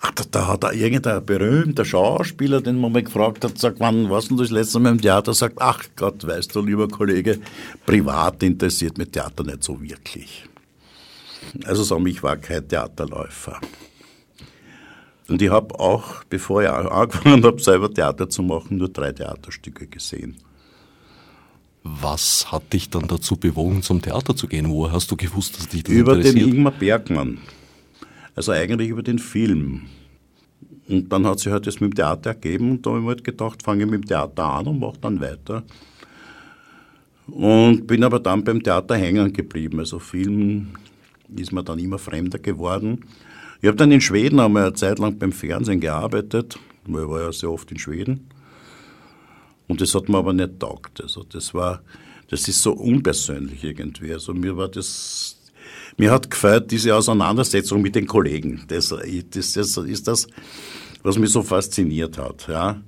Ach, da, da hat da irgendein berühmter Schauspieler, den man mal gefragt hat, sagt, wann warst du das letzte Mal im Theater? Sagt, ach Gott, weißt du, lieber Kollege, privat interessiert mich Theater nicht so wirklich. Also sagen ich war kein Theaterläufer. Und ich habe auch, bevor ich angefangen habe, selber Theater zu machen, nur drei Theaterstücke gesehen. Was hat dich dann dazu bewogen, zum Theater zu gehen? Wo hast du gewusst, dass dich das über interessiert? Über den Ingmar Bergmann. Also eigentlich über den Film. Und dann hat sich halt das mit dem Theater ergeben und da habe ich mir halt gedacht, fange ich mit dem Theater an und mache dann weiter. Und bin aber dann beim Theater hängen geblieben. Also Film ist mir dann immer fremder geworden. Ich habe dann in Schweden einmal eine Zeit lang beim Fernsehen gearbeitet, weil ich war ja sehr oft in Schweden. Und das hat mir aber nicht taugt. Also das war, das ist so unpersönlich irgendwie. Also mir war das, mir hat gefällt diese Auseinandersetzung mit den Kollegen. Das, das, das ist das, was mich so fasziniert hat, ja.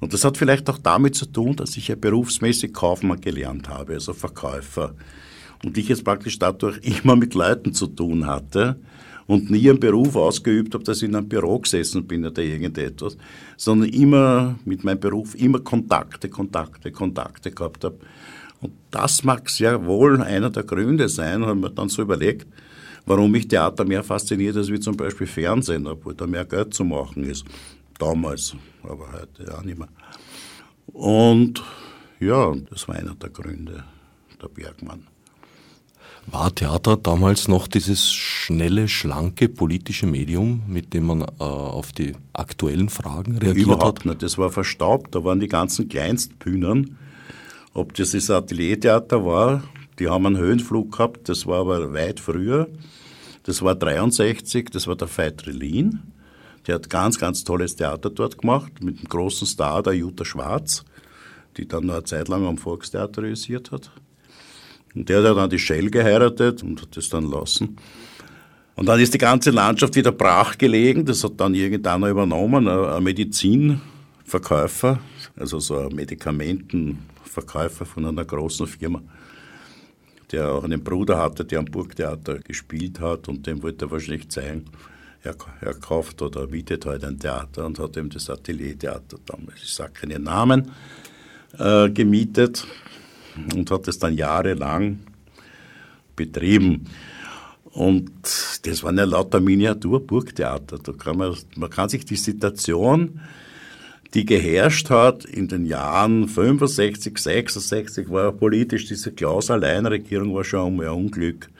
Und das hat vielleicht auch damit zu tun, dass ich ja berufsmäßig Kaufmann gelernt habe, also Verkäufer. Und ich jetzt praktisch dadurch immer mit Leuten zu tun hatte und nie einen Beruf ausgeübt habe, dass ich in einem Büro gesessen bin oder irgendetwas, sondern immer mit meinem Beruf immer Kontakte, Kontakte, Kontakte gehabt habe. Und das mag sehr wohl einer der Gründe sein, haben wir dann so überlegt, warum mich Theater mehr fasziniert als wie zum Beispiel Fernsehen, obwohl da mehr Geld zu machen ist. Damals, aber heute ja nicht mehr. Und ja, das war einer der Gründe, der Bergmann. War Theater damals noch dieses schnelle, schlanke politische Medium, mit dem man äh, auf die aktuellen Fragen reagiert Überhaupt hat? nicht. Das war verstaubt. Da waren die ganzen Kleinstbühnen. Ob das das Ateliertheater war, die haben einen Höhenflug gehabt. Das war aber weit früher. Das war 63. Das war der Veit Relin. Der hat ganz, ganz tolles Theater dort gemacht mit einem großen Star, der Jutta Schwarz, die dann noch eine Zeit lang am Volkstheater realisiert hat. Und der hat dann die Shell geheiratet und hat das dann lassen. Und dann ist die ganze Landschaft wieder brach gelegen. Das hat dann irgendeiner übernommen, ein Medizinverkäufer, also so ein Medikamentenverkäufer von einer großen Firma, der auch einen Bruder hatte, der am Burgtheater gespielt hat und dem wollte er wahrscheinlich zeigen, er, er kauft oder mietet heute halt ein Theater und hat ihm das Ateliertheater damals, ich sage keine Namen, äh, gemietet und hat es dann jahrelang betrieben. Und das waren ja lauter Miniatur-Burgtheater. Da kann man, man kann sich die Situation, die geherrscht hat in den Jahren 65, 66, war ja politisch, diese Klaus-Allein-Regierung war schon ein Unglück.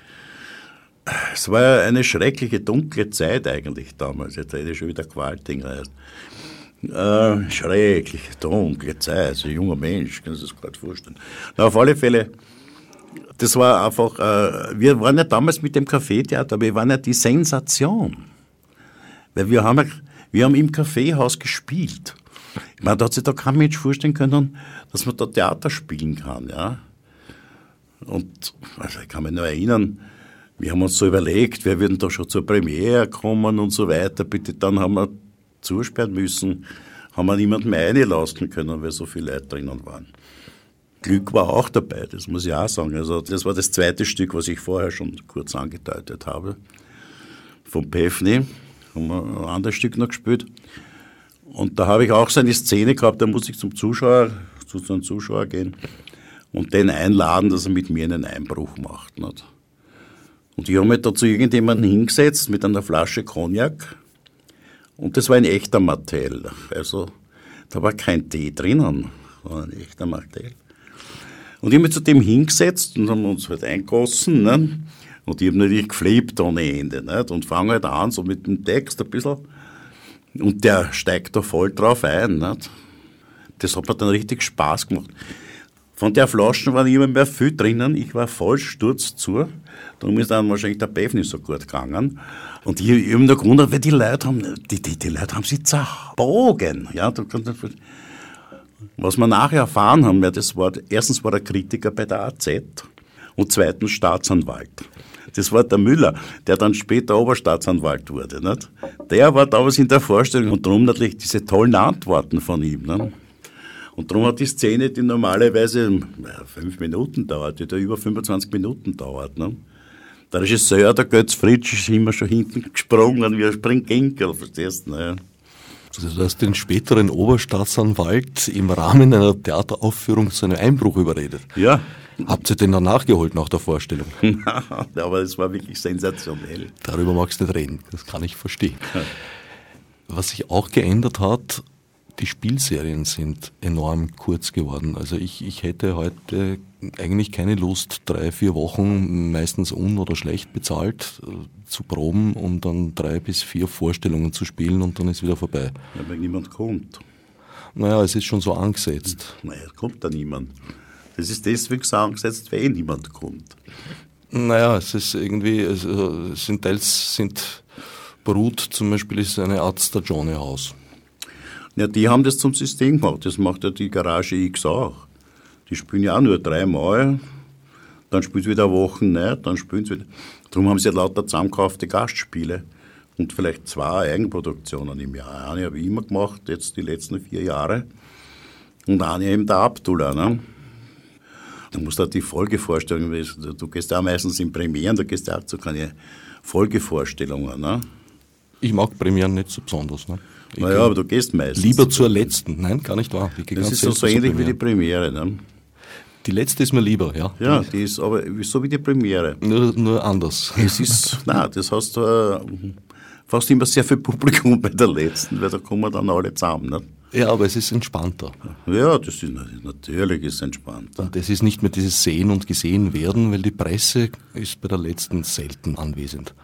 Es war ja eine schreckliche, dunkle Zeit eigentlich damals. Jetzt rede ich schon wieder Qualtinger. Äh, schreckliche, dunkle Zeit, so ein junger Mensch, Sie sich das gerade vorstellen. Na, auf alle Fälle, das war einfach, äh, wir waren ja damals mit dem Kaffeetheater, aber wir waren ja die Sensation. Weil wir haben, wir haben im Kaffeehaus gespielt. Ich meine, da hat sich da kein Mensch vorstellen können, dass man da Theater spielen kann, ja. Und, also ich kann mich nur erinnern, wir haben uns so überlegt, wir würden da schon zur Premiere kommen und so weiter. Bitte, dann haben wir zusperren müssen, haben wir niemanden mehr reinlassen können, weil so viele Leute drinnen waren. Glück war auch dabei, das muss ich auch sagen. Also das war das zweite Stück, was ich vorher schon kurz angedeutet habe. von Pefni, haben wir ein anderes Stück noch gespielt. Und da habe ich auch so eine Szene gehabt, da muss ich zum Zuschauer, zu einem Zuschauer gehen und den einladen, dass er mit mir einen Einbruch macht. Nicht? Und ich habe mich da zu irgendjemandem hingesetzt mit einer Flasche Cognac und das war ein echter Martell. Also da war kein Tee drinnen, war ein echter Martell. Und ich habe mich zu dem hingesetzt und haben uns halt eingossen. Ne? Und ich habe natürlich geflebt ohne Ende. Nicht? Und fange halt an, so mit dem Text ein bisschen. Und der steigt da voll drauf ein. Nicht? Das hat mir dann richtig Spaß gemacht. Von der Flaschen war immer mehr viel drinnen. Ich war voll Sturz zu. Darum ist dann wahrscheinlich der Beef nicht so gut gegangen. Und ich, ich habe mir gewundert, weil die Leute haben, die, die, die Leute haben sie zerbogen. Ja, du kannst nicht, was wir nachher erfahren haben, das war, erstens war er Kritiker bei der AZ und zweitens Staatsanwalt. Das war der Müller, der dann später Oberstaatsanwalt wurde. Nicht? Der war damals in der Vorstellung und darum natürlich diese tollen Antworten von ihm. Nicht? Und darum hat die Szene, die normalerweise fünf Minuten dauert, die da über 25 Minuten dauert. Ne? Der Regisseur, der Götz Fritsch, ist immer schon hinten gesprungen wie ein Springginkel, verstehst du? Ne? Also du hast den späteren Oberstaatsanwalt im Rahmen einer Theateraufführung zu einem Einbruch überredet. Ja. Habt ihr den dann nachgeholt nach der Vorstellung? aber es war wirklich sensationell. Darüber magst du nicht reden, das kann ich verstehen. Was sich auch geändert hat, die Spielserien sind enorm kurz geworden. Also ich, ich hätte heute eigentlich keine Lust, drei, vier Wochen meistens un- oder schlecht bezahlt äh, zu proben, um dann drei bis vier Vorstellungen zu spielen und dann ist wieder vorbei. Ja, weil niemand kommt. Naja, es ist schon so angesetzt. Naja, kommt da niemand. Das ist deswegen so angesetzt, weil eh niemand kommt. Naja, es ist irgendwie, also, sind teils sind Brut zum Beispiel ist eine Art Stagione-Haus. Ja, die haben das zum System gemacht. Das macht ja die Garage X auch. Die spielen ja auch nur dreimal, dann spielen sie wieder Wochen nicht, dann spielen sie wieder. Darum haben sie ja lauter zusammengekaufte Gastspiele und vielleicht zwei Eigenproduktionen im Jahr. Eine habe ich immer gemacht, jetzt die letzten vier Jahre. Und eine eben der Abdullah. Ne? Du musst halt die Folgevorstellung, du gehst ja meistens in Premieren, du gehst ja auch zu keine Folgevorstellungen. Ne? Ich mag Premieren nicht so besonders. Ne? Naja, aber du gehst meistens. Lieber zur letzten. Nein, gar nicht wahr. das ist so, so ähnlich wie die Premiere. Ne? Die letzte ist mir lieber, ja. Ja, die ist aber so wie die Premiere. Nur, nur anders. Es ist, nein, das hast du äh, fast immer sehr viel Publikum bei der letzten, weil da kommen dann alle zusammen. Nicht? Ja, aber es ist entspannter. Ja, das ist natürlich ist entspannter. Und es ist nicht mehr dieses Sehen und Gesehen werden, weil die Presse ist bei der letzten selten anwesend.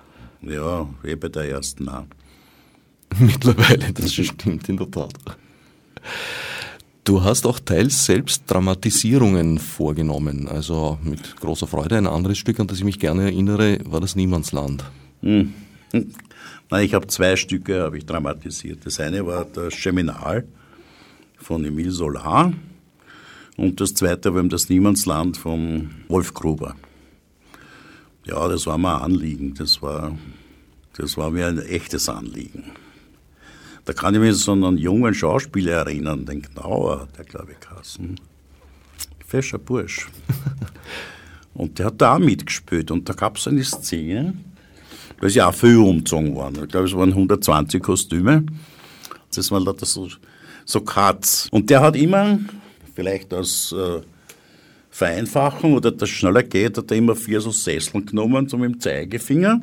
Ja, eh bei der ersten auch. Mittlerweile, das stimmt in der Tat. Du hast auch teils selbst Dramatisierungen vorgenommen, also mit großer Freude. Ein anderes Stück, an das ich mich gerne erinnere, war das Niemandsland. Hm. Nein, ich habe zwei Stücke habe ich dramatisiert. Das eine war das Geminal von Emile Solar und das zweite war das Niemandsland von Wolf Gruber. Ja, das war mir ein Anliegen. Das war, das war mir ein echtes Anliegen. Da kann ich mich so an einen jungen Schauspieler erinnern, den Gnauer, der glaube ich Kassen. Fescher Bursch. und der hat da auch mitgespielt. Und da gab es eine Szene, da ist ja auch viel umgezogen worden. Ich glaube, es waren 120 Kostüme. Das waren lauter so, so Cuts. Und der hat immer, vielleicht aus äh, Vereinfachung oder dass es schneller geht, hat er immer vier so Sesseln genommen, so mit dem Zeigefinger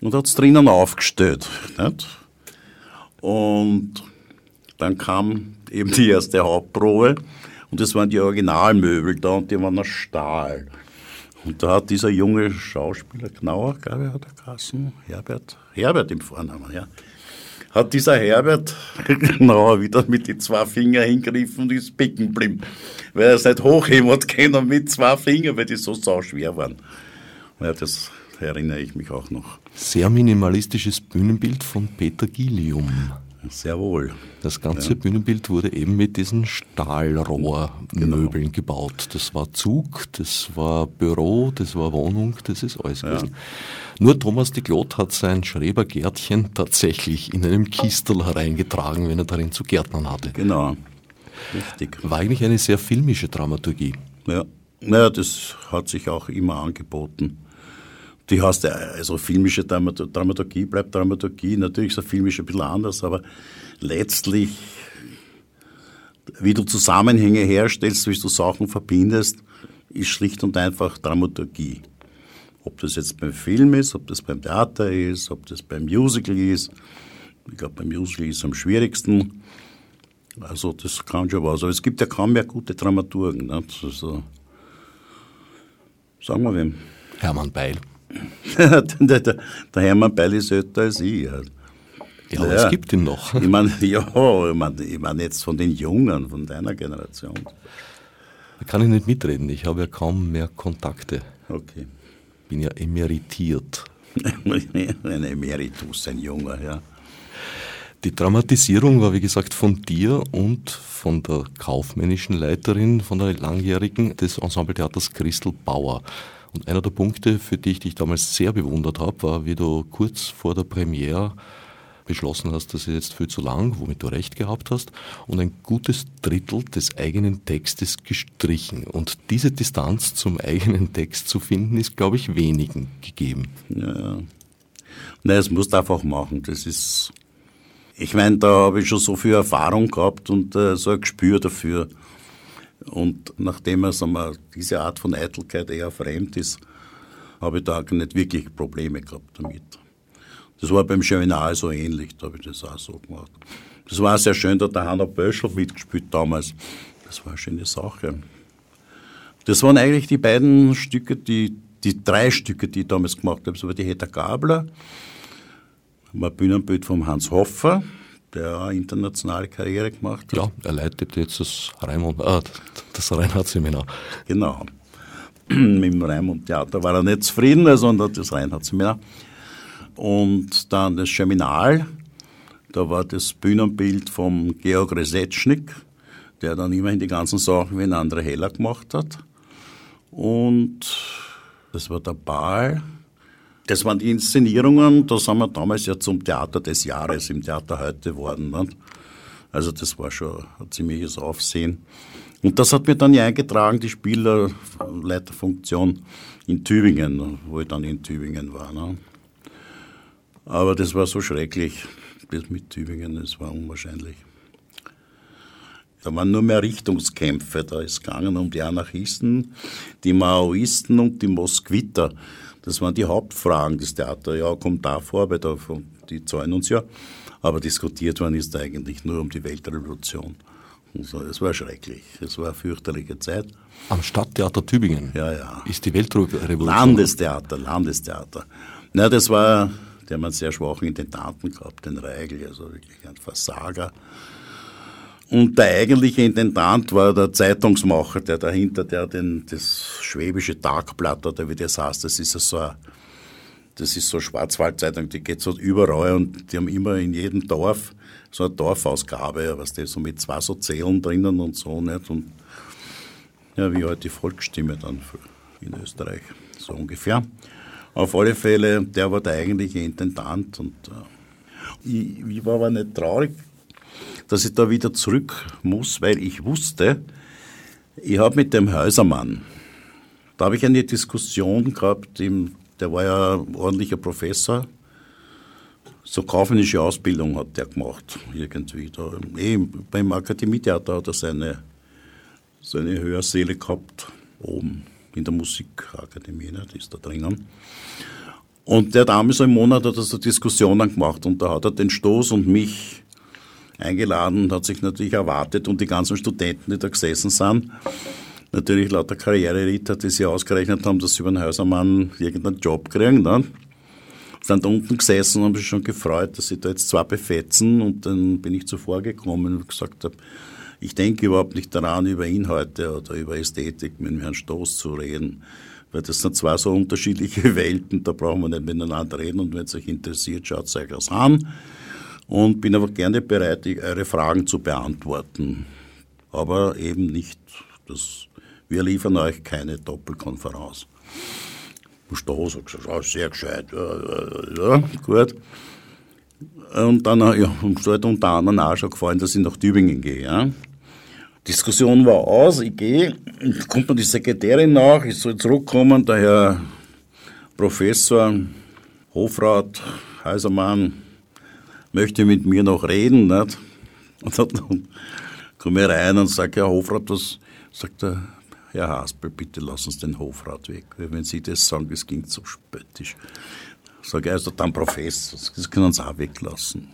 und hat es drinnen aufgestellt. Nicht? Und dann kam eben die erste Hauptprobe und das waren die Originalmöbel da und die waren aus Stahl. Und da hat dieser junge Schauspieler, Knauer, glaube ich, hat er Kassen, Herbert, Herbert im Vornamen, ja, hat dieser Herbert Knauer wieder mit den zwei Fingern hingegriffen und ist bicken geblieben. Weil er es nicht hochheben hat können mit zwei Fingern, weil die so sauschwer waren. Ja, das erinnere ich mich auch noch. Sehr minimalistisches Bühnenbild von Peter Gillium. Sehr wohl. Das ganze ja. Bühnenbild wurde eben mit diesen Stahlrohrmöbeln genau. gebaut. Das war Zug, das war Büro, das war Wohnung, das ist alles gewesen. Ja. Nur Thomas de Glot hat sein Schrebergärtchen tatsächlich in einem Kistel hereingetragen, wenn er darin zu Gärtnern hatte. Genau. Richtig. War eigentlich eine sehr filmische Dramaturgie. Ja. Naja, das hat sich auch immer angeboten Die heißt also filmische Dramaturgie bleibt Dramaturgie. Natürlich ist der filmisch ein bisschen anders, aber letztlich, wie du Zusammenhänge herstellst, wie du Sachen verbindest, ist schlicht und einfach Dramaturgie. Ob das jetzt beim Film ist, ob das beim Theater ist, ob das beim Musical ist. Ich glaube, beim Musical ist es am schwierigsten. Also das kann schon was. Aber es gibt ja kaum mehr gute Dramaturgen. Nicht? Also, sagen wir wem. Hermann Beil. der, der, Hermann Beil ist älter als ich. Ja, ja aber es gibt ihn noch. Ich meine, ja, ich meine ich mein jetzt von den Jungen, von deiner Generation. Da kann ich nicht mitreden. Ich habe ja kaum mehr Kontakte. Okay. Bin ja emeritiert. ein Emeritus, ein Junger, ja. Die Dramatisierung war, wie gesagt, von dir und von der kaufmännischen Leiterin, von der langjährigen des Ensembletheaters Christel Bauer. Und einer der Punkte, für die ich dich damals sehr bewundert habe, war, wie du kurz vor der Premiere beschlossen hast, das ist jetzt viel zu lang, womit du recht gehabt hast, und ein gutes Drittel des eigenen Textes gestrichen. Und diese Distanz zum eigenen Text zu finden, ist, glaube ich, wenigen gegeben. Ja. Nein, es musst einfach machen. Das ist, ich meine, da habe ich schon so viel Erfahrung gehabt und äh, so ein Gespür dafür. Und nachdem er sagen wir, diese Art von Eitelkeit eher fremd ist, habe ich da nicht wirklich Probleme gehabt damit. Das war beim Seminar so ähnlich, da habe ich das auch so gemacht. Das war sehr schön, da hat der Hanna Böschel mitgespielt damals. Das war eine schöne Sache. Das waren eigentlich die beiden Stücke, die, die drei Stücke, die ich damals gemacht habe. Das war die Heta Gabler, ein Bühnenbild vom Hans Hoffer, der eine internationale Karriere gemacht hat. Ja, er leitet jetzt das Raimund, äh, das Reinhardt-Seminar. Genau. Mit dem Raimund-Theater war er nicht zufrieden, sondern das Reinhardt-Seminar. Und dann das Scheminal, da war das Bühnenbild vom Georg Resetschnik, der dann immerhin die ganzen Sachen wie ein anderer Heller gemacht hat. Und das war der Ball. Das waren die Inszenierungen, da sind wir damals ja zum Theater des Jahres im Theater heute worden. Ne? Also das war schon ein ziemliches Aufsehen. Und das hat mir dann ja eingetragen, die Spielerleiterfunktion in Tübingen, wo ich dann in Tübingen war. Ne? Aber das war so schrecklich, das mit Tübingen, das war unwahrscheinlich. Da waren nur mehr Richtungskämpfe, da ist es gegangen um die Anarchisten, die Maoisten und die Mosquiter. Das waren die Hauptfragen des Theaters. Ja, kommt da vor, weil da, die zahlen uns ja. Aber diskutiert worden ist eigentlich nur um die Weltrevolution. Also, es war schrecklich. Es war eine fürchterliche Zeit. Am Stadttheater Tübingen? Ja, ja. Ist die Weltrevolution? Landestheater, Landestheater. Na, das war die haben einen sehr schwachen Intendanten gehabt, den Reigl, also wirklich ein Versager. Und der eigentliche Intendant war der Zeitungsmacher, der dahinter, der den, das Schwäbische Tagblatt oder wie das heißt, das ist so eine, das ist so eine Schwarzwaldzeitung, die geht so überall und die haben immer in jedem Dorf so eine Dorfausgabe, was die so mit zwei so Zählen drinnen und so nicht und ja, wie halt die Volksstimme dann in Österreich, so ungefähr. Auf alle Fälle, der war der eigentliche Intendant und äh, ich, ich war aber nicht traurig, dass ich da wieder zurück muss, weil ich wusste, ich habe mit dem Häusermann, da habe ich eine Diskussion gehabt, der war ja ein ordentlicher Professor, so kaufmännische Ausbildung hat der gemacht, irgendwie. Da, eh, beim Akademietheater hat er seine, seine Hörsäle gehabt, oben in der Musikakademie, ne, die ist da drinnen. Und der hat einmal so im Monat hat er so Diskussionen gemacht und da hat er den Stoß und mich eingeladen und hat sich natürlich erwartet und die ganzen Studenten, die da gesessen sind, natürlich lauter Karriereritter, die sich ausgerechnet haben, dass sie über den Häusermann irgendeinen Job kriegen, ne? sind da unten gesessen und haben sich schon gefreut, dass sie da jetzt zwei befetzen und dann bin ich zuvor gekommen und gesagt habe, ich denke überhaupt nicht daran, über Inhalte oder über Ästhetik mit Herrn Stoß zu reden, weil das sind zwei so unterschiedliche Welten, da brauchen wir nicht miteinander reden und wenn es euch interessiert, schaut es euch das an und bin aber gerne bereit, eure Fragen zu beantworten. Aber eben nicht, das, wir liefern euch keine Doppelkonferenz. Stoß hat oh, sehr gescheit, ja, ja, gut. Und dann ja, ist halt unter anderem auch schon gefallen, dass ich nach Tübingen gehe. Ja. Diskussion war aus, ich gehe, kommt mir die Sekretärin nach, ich soll zurückkommen, der Herr Professor Hofrat Heisermann möchte mit mir noch reden. Nicht? Und dann komme ich rein und sage, ja, Hofrat, was sagt er? Herr Haspel, bitte lassen Sie den Hofrat weg. Wenn Sie das sagen, das klingt so spöttisch. Sag ich, also dann Professor, das können Sie auch weglassen.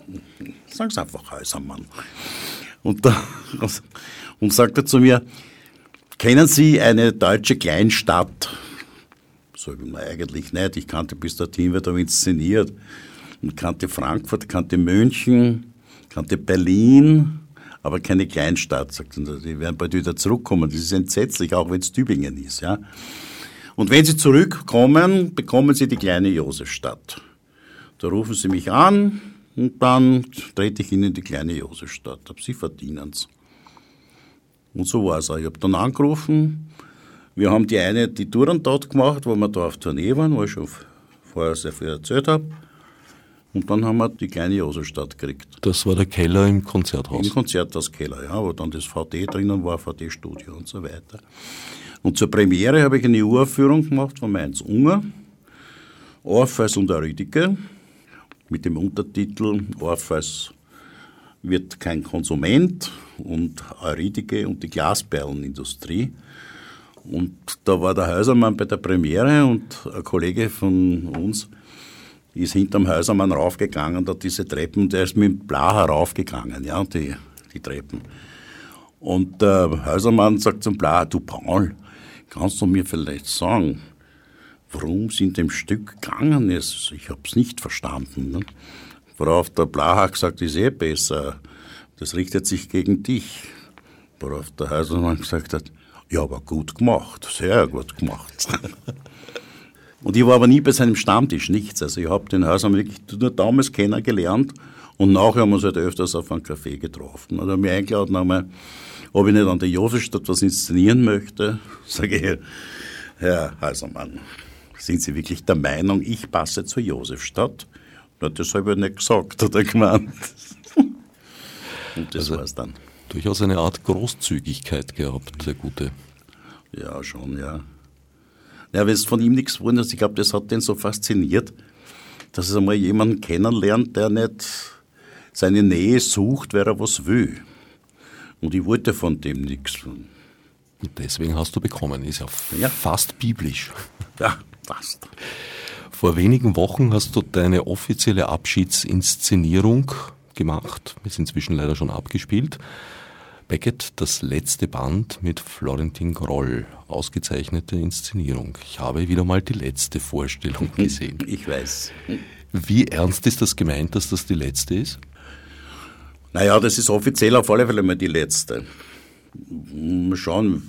Sagen Sie einfach Häusermann. Und, da, und sagt er zu mir, kennen Sie eine deutsche Kleinstadt? Sag ich, nein, eigentlich nicht. Ich kannte bis dorthin, wird aber inszeniert. Und kannte Frankfurt, kannte München, kannte Berlin, aber keine Kleinstadt. Sagt er, die werden bald wieder zurückkommen. Das ist entsetzlich, auch wenn es Tübingen ist. Ja. Und wenn Sie zurückkommen, bekommen Sie die kleine Josefstadt. Da rufen Sie mich an und dann trete ich Ihnen die kleine Josefstadt ab. Sie verdienen es. Und so war es auch. Ich habe dann angerufen. Wir haben die eine, die Touren dort gemacht, wo wir da auf Tournee waren, wo ich schon vorher sehr viel erzählt habe. Und dann haben wir die kleine Josefstadt gekriegt. Das war der Keller im Konzerthaus? Im Konzerthauskeller, ja, wo dann das VD drinnen war, VD-Studio und so weiter. Und zur Premiere habe ich eine Uraufführung gemacht von Mainz Unger, Orpheus und Eurydice, mit dem Untertitel Orpheus wird kein Konsument und Eurydice und die Glasperlenindustrie. Und da war der Häusermann bei der Premiere und ein Kollege von uns ist hinterm Häusermann raufgegangen, da diese Treppen, der ist mit dem Bla raufgegangen, ja, die, die Treppen. Und der Häusermann sagt zum Bla, du Paul, Kannst du mir vielleicht sagen, worum es in dem Stück gegangen ist? Ich habe es nicht verstanden. Ne? Worauf der Blaha gesagt ist eh besser, das richtet sich gegen dich. Worauf der Heiselmann gesagt hat, ja, aber gut gemacht, sehr gut gemacht. und ich war aber nie bei seinem Stammtisch, nichts. Also ich habe den Heiselmann wirklich nur damals kennengelernt und nachher haben wir uns halt öfters auf einen Café getroffen. Und er hat mich eingeladen, einmal ob ich nicht an der Josefstadt was inszenieren möchte, sage ich, Herr Heisermann, sind Sie wirklich der Meinung, ich passe zur Josefstadt? Na, das habe ich nicht gesagt, hat er gemeint. Und das also, war's dann. Durchaus eine Art Großzügigkeit gehabt, der Gute. Ja, schon, ja. Ja, wenn es von ihm nichts geworden ist, ich glaube, das hat den so fasziniert, dass es einmal jemanden kennenlernt, der nicht seine Nähe sucht, wer er was will. Und ich wollte von dem nichts. Und deswegen hast du bekommen, ist ja, ja. fast biblisch. Ja, fast. Vor wenigen Wochen hast du deine offizielle Abschiedsinszenierung gemacht, ist inzwischen leider schon abgespielt. Beckett, das letzte Band mit Florentin Groll, ausgezeichnete Inszenierung. Ich habe wieder mal die letzte Vorstellung gesehen. Ich weiß. Wie ernst ist das gemeint, dass das die letzte ist? Naja, das ist offiziell auf alle Fälle mal die letzte. Mal schauen,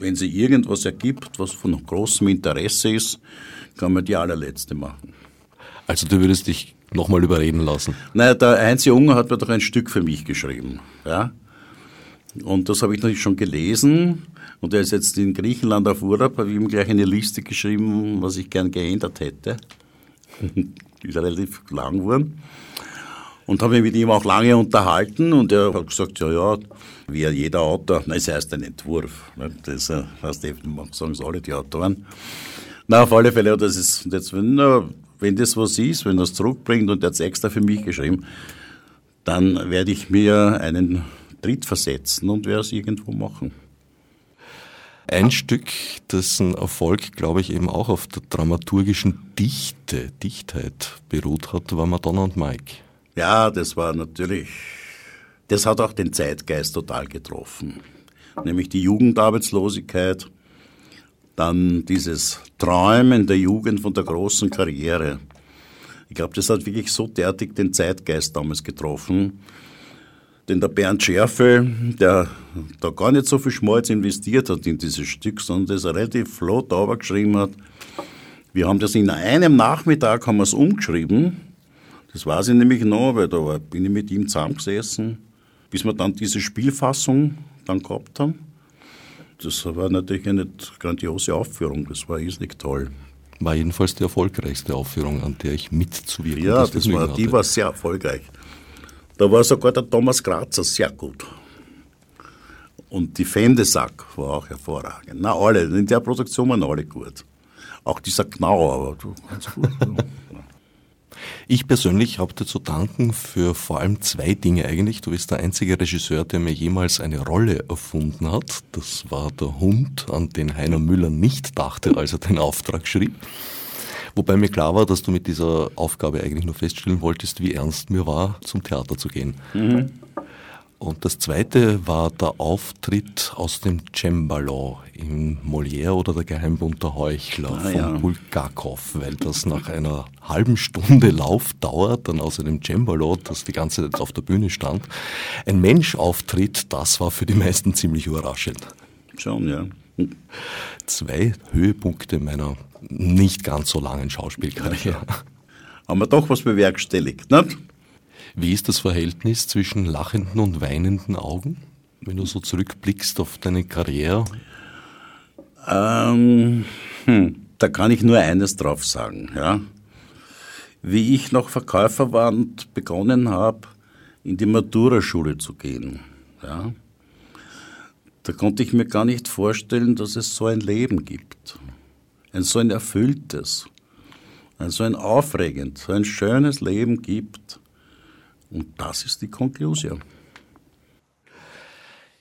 wenn sie irgendwas ergibt, was von großem Interesse ist, kann man die allerletzte machen. Also du würdest dich nochmal überreden lassen? Naja, der Heinz Junger hat mir doch ein Stück für mich geschrieben. Ja? Und das habe ich natürlich schon gelesen. Und er ist jetzt in Griechenland auf Urlaub, habe ich ihm gleich eine Liste geschrieben, was ich gern geändert hätte. Die ist relativ lang geworden und habe mich mit ihm auch lange unterhalten und er hat gesagt, ja, ja, wie jeder Autor, nein, es heißt ein Entwurf. Ne? Das heißt, sagen es alle die Autoren. Na, auf alle Fälle, das ist jetzt, wenn, wenn das was ist, wenn es zurückbringt und er hat es extra für mich geschrieben, dann werde ich mir einen Tritt versetzen und werde es irgendwo machen. Ein Stück, dessen Erfolg, glaube ich, eben auch auf der dramaturgischen Dichte, Dichtheit beruht hat, war Madonna und Mike. Ja, das war natürlich, das hat auch den Zeitgeist total getroffen. Nämlich die Jugendarbeitslosigkeit, dann dieses Träumen der Jugend von der großen Karriere. Ich glaube, das hat wirklich so derartig den Zeitgeist damals getroffen. Denn der Bernd Scherfe, der da gar nicht so viel Schmalz investiert hat in dieses Stück, sondern das relativ flott geschrieben hat. Wir haben das in einem Nachmittag haben wir es umgeschrieben das weiß ich nämlich noch, weil da bin ich mit ihm zusammengesessen, bis wir dann diese Spielfassung dann gehabt haben. Das war natürlich eine grandiose Aufführung, das war riesig toll. War jedenfalls die erfolgreichste Aufführung, an der ich mitzuwirken Ja, das war, die war sehr erfolgreich. Da war sogar der Thomas Grazer sehr gut. Und die Fendesack war auch hervorragend. Na, alle, in der Produktion waren alle gut. Auch dieser Knauer, du kannst gut. Ich persönlich habe dir zu danken für vor allem zwei Dinge eigentlich. Du bist der einzige Regisseur, der mir jemals eine Rolle erfunden hat. Das war der Hund, an den Heiner Müller nicht dachte, als er den Auftrag schrieb. Wobei mir klar war, dass du mit dieser Aufgabe eigentlich nur feststellen wolltest, wie ernst mir war, zum Theater zu gehen. Mhm. Und das zweite war der Auftritt aus dem Cembalo in Molière oder der Geheimbund der Heuchler ah, von ja. Bulgakov, weil das nach einer halben Stunde Laufdauer dann aus einem Cembalo, das die ganze Zeit auf der Bühne stand, ein Mensch auftritt, das war für die meisten ziemlich überraschend. Schon, ja. Zwei Höhepunkte meiner nicht ganz so langen Schauspielkarriere. Haben wir doch was bewerkstelligt, nicht? Wie ist das Verhältnis zwischen lachenden und weinenden Augen, wenn du so zurückblickst auf deine Karriere? Ähm, hm, da kann ich nur eines drauf sagen. Ja. Wie ich noch Verkäufer war und begonnen habe, in die Maturaschule zu gehen, ja, da konnte ich mir gar nicht vorstellen, dass es so ein Leben gibt. Ein so ein erfülltes, ein so ein aufregend, so ein schönes Leben gibt und das ist die Konklusion.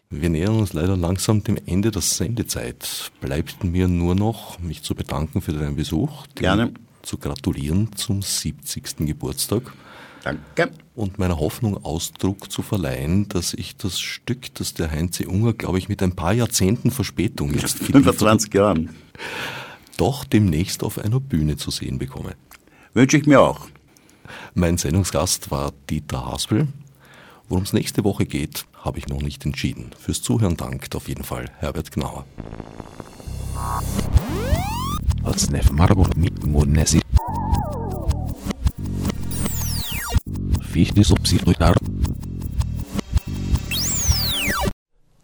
Wir nähern uns leider langsam dem Ende der Sendezeit. Bleibt mir nur noch, mich zu bedanken für deinen Besuch. Gerne. Zu gratulieren zum 70. Geburtstag. Danke. Und meiner Hoffnung Ausdruck zu verleihen, dass ich das Stück, das der Heinz Unger, glaube ich, mit ein paar Jahrzehnten Verspätung jetzt 25 Jahren doch demnächst auf einer Bühne zu sehen bekomme. Wünsche ich mir auch. Mein Sendungsgast war Dieter Haspel. Worum es nächste Woche geht, habe ich noch nicht entschieden. Fürs Zuhören dankt auf jeden Fall Herbert Gnauer.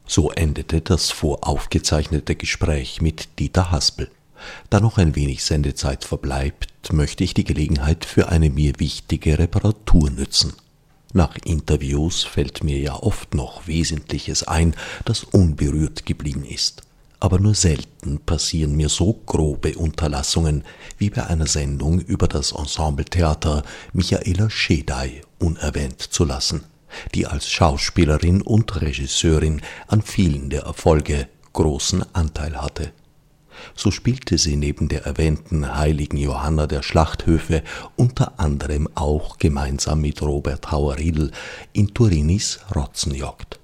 So endete das voraufgezeichnete Gespräch mit Dieter Haspel. Da noch ein wenig Sendezeit verbleibt, möchte ich die Gelegenheit für eine mir wichtige Reparatur nützen. Nach Interviews fällt mir ja oft noch Wesentliches ein, das unberührt geblieben ist. Aber nur selten passieren mir so grobe Unterlassungen wie bei einer Sendung über das Ensembletheater Michaela Schedai unerwähnt zu lassen, die als Schauspielerin und Regisseurin an vielen der Erfolge großen Anteil hatte so spielte sie neben der erwähnten heiligen Johanna der Schlachthöfe unter anderem auch gemeinsam mit Robert Hauer-Riedl in Turinis Rotzenjagd.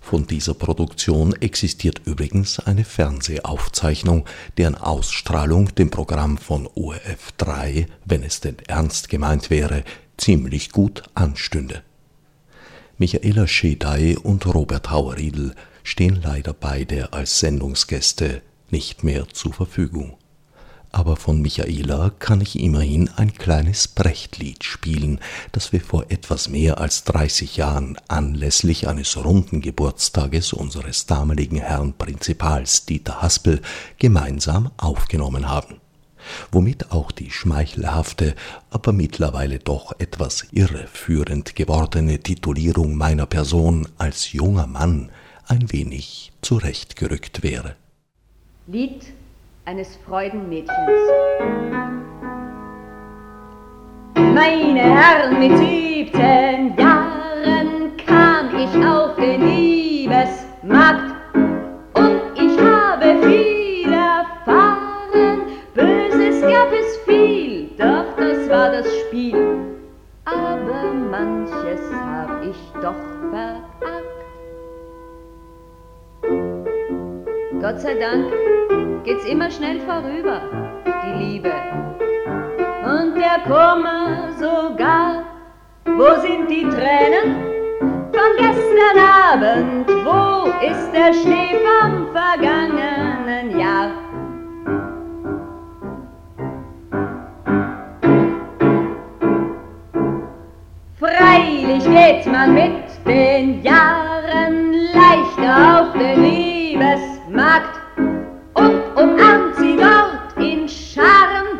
Von dieser Produktion existiert übrigens eine Fernsehaufzeichnung, deren Ausstrahlung dem Programm von ORF 3, wenn es denn ernst gemeint wäre, ziemlich gut anstünde. Michaela Schedei und Robert Hauer-Riedl stehen leider beide als Sendungsgäste nicht mehr zur Verfügung. Aber von Michaela kann ich immerhin ein kleines Brechtlied spielen, das wir vor etwas mehr als 30 Jahren anlässlich eines runden Geburtstages unseres damaligen Herrn Prinzipals Dieter Haspel gemeinsam aufgenommen haben womit auch die schmeichelhafte, aber mittlerweile doch etwas irreführend gewordene Titulierung meiner Person als junger Mann ein wenig zurechtgerückt wäre. Lied eines Freudenmädchens. Meine Herren, mit 17 Jahren kam ich auf den Liebesmarkt und ich habe viel erfahren. Böses gab es viel, doch das war das Spiel. Aber manches hab ich doch verargt. Gott sei Dank geht's immer schnell vorüber, die Liebe. Und der Kummer sogar, wo sind die Tränen von gestern Abend? Wo ist der Schnee vom vergangenen Jahr? Geht man mit den Jahren leichter auf den Liebesmarkt und umarmt sie dort in Scharen,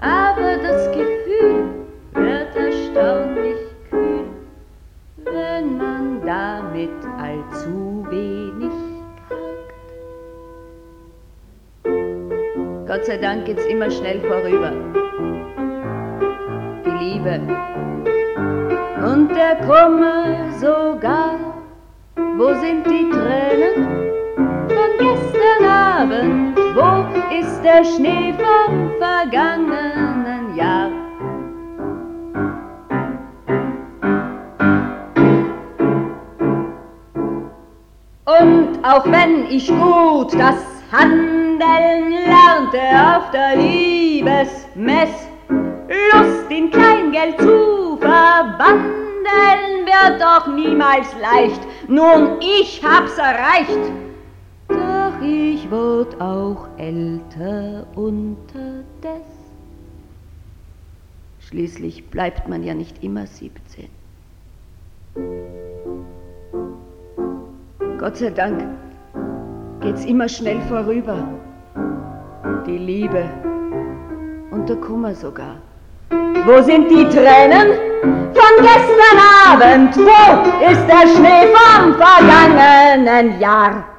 aber das Gefühl wird erstaunlich kühl, wenn man damit allzu wenig Gott sei Dank geht's immer schnell vorüber. Erreicht. Doch ich wurde auch älter unterdes. Schließlich bleibt man ja nicht immer 17. Gott sei Dank geht's immer schnell vorüber. Die Liebe und der Kummer sogar. Wo sind die Tränen von gestern Abend? Wo ist der Schnee vom vergangenen Jahr?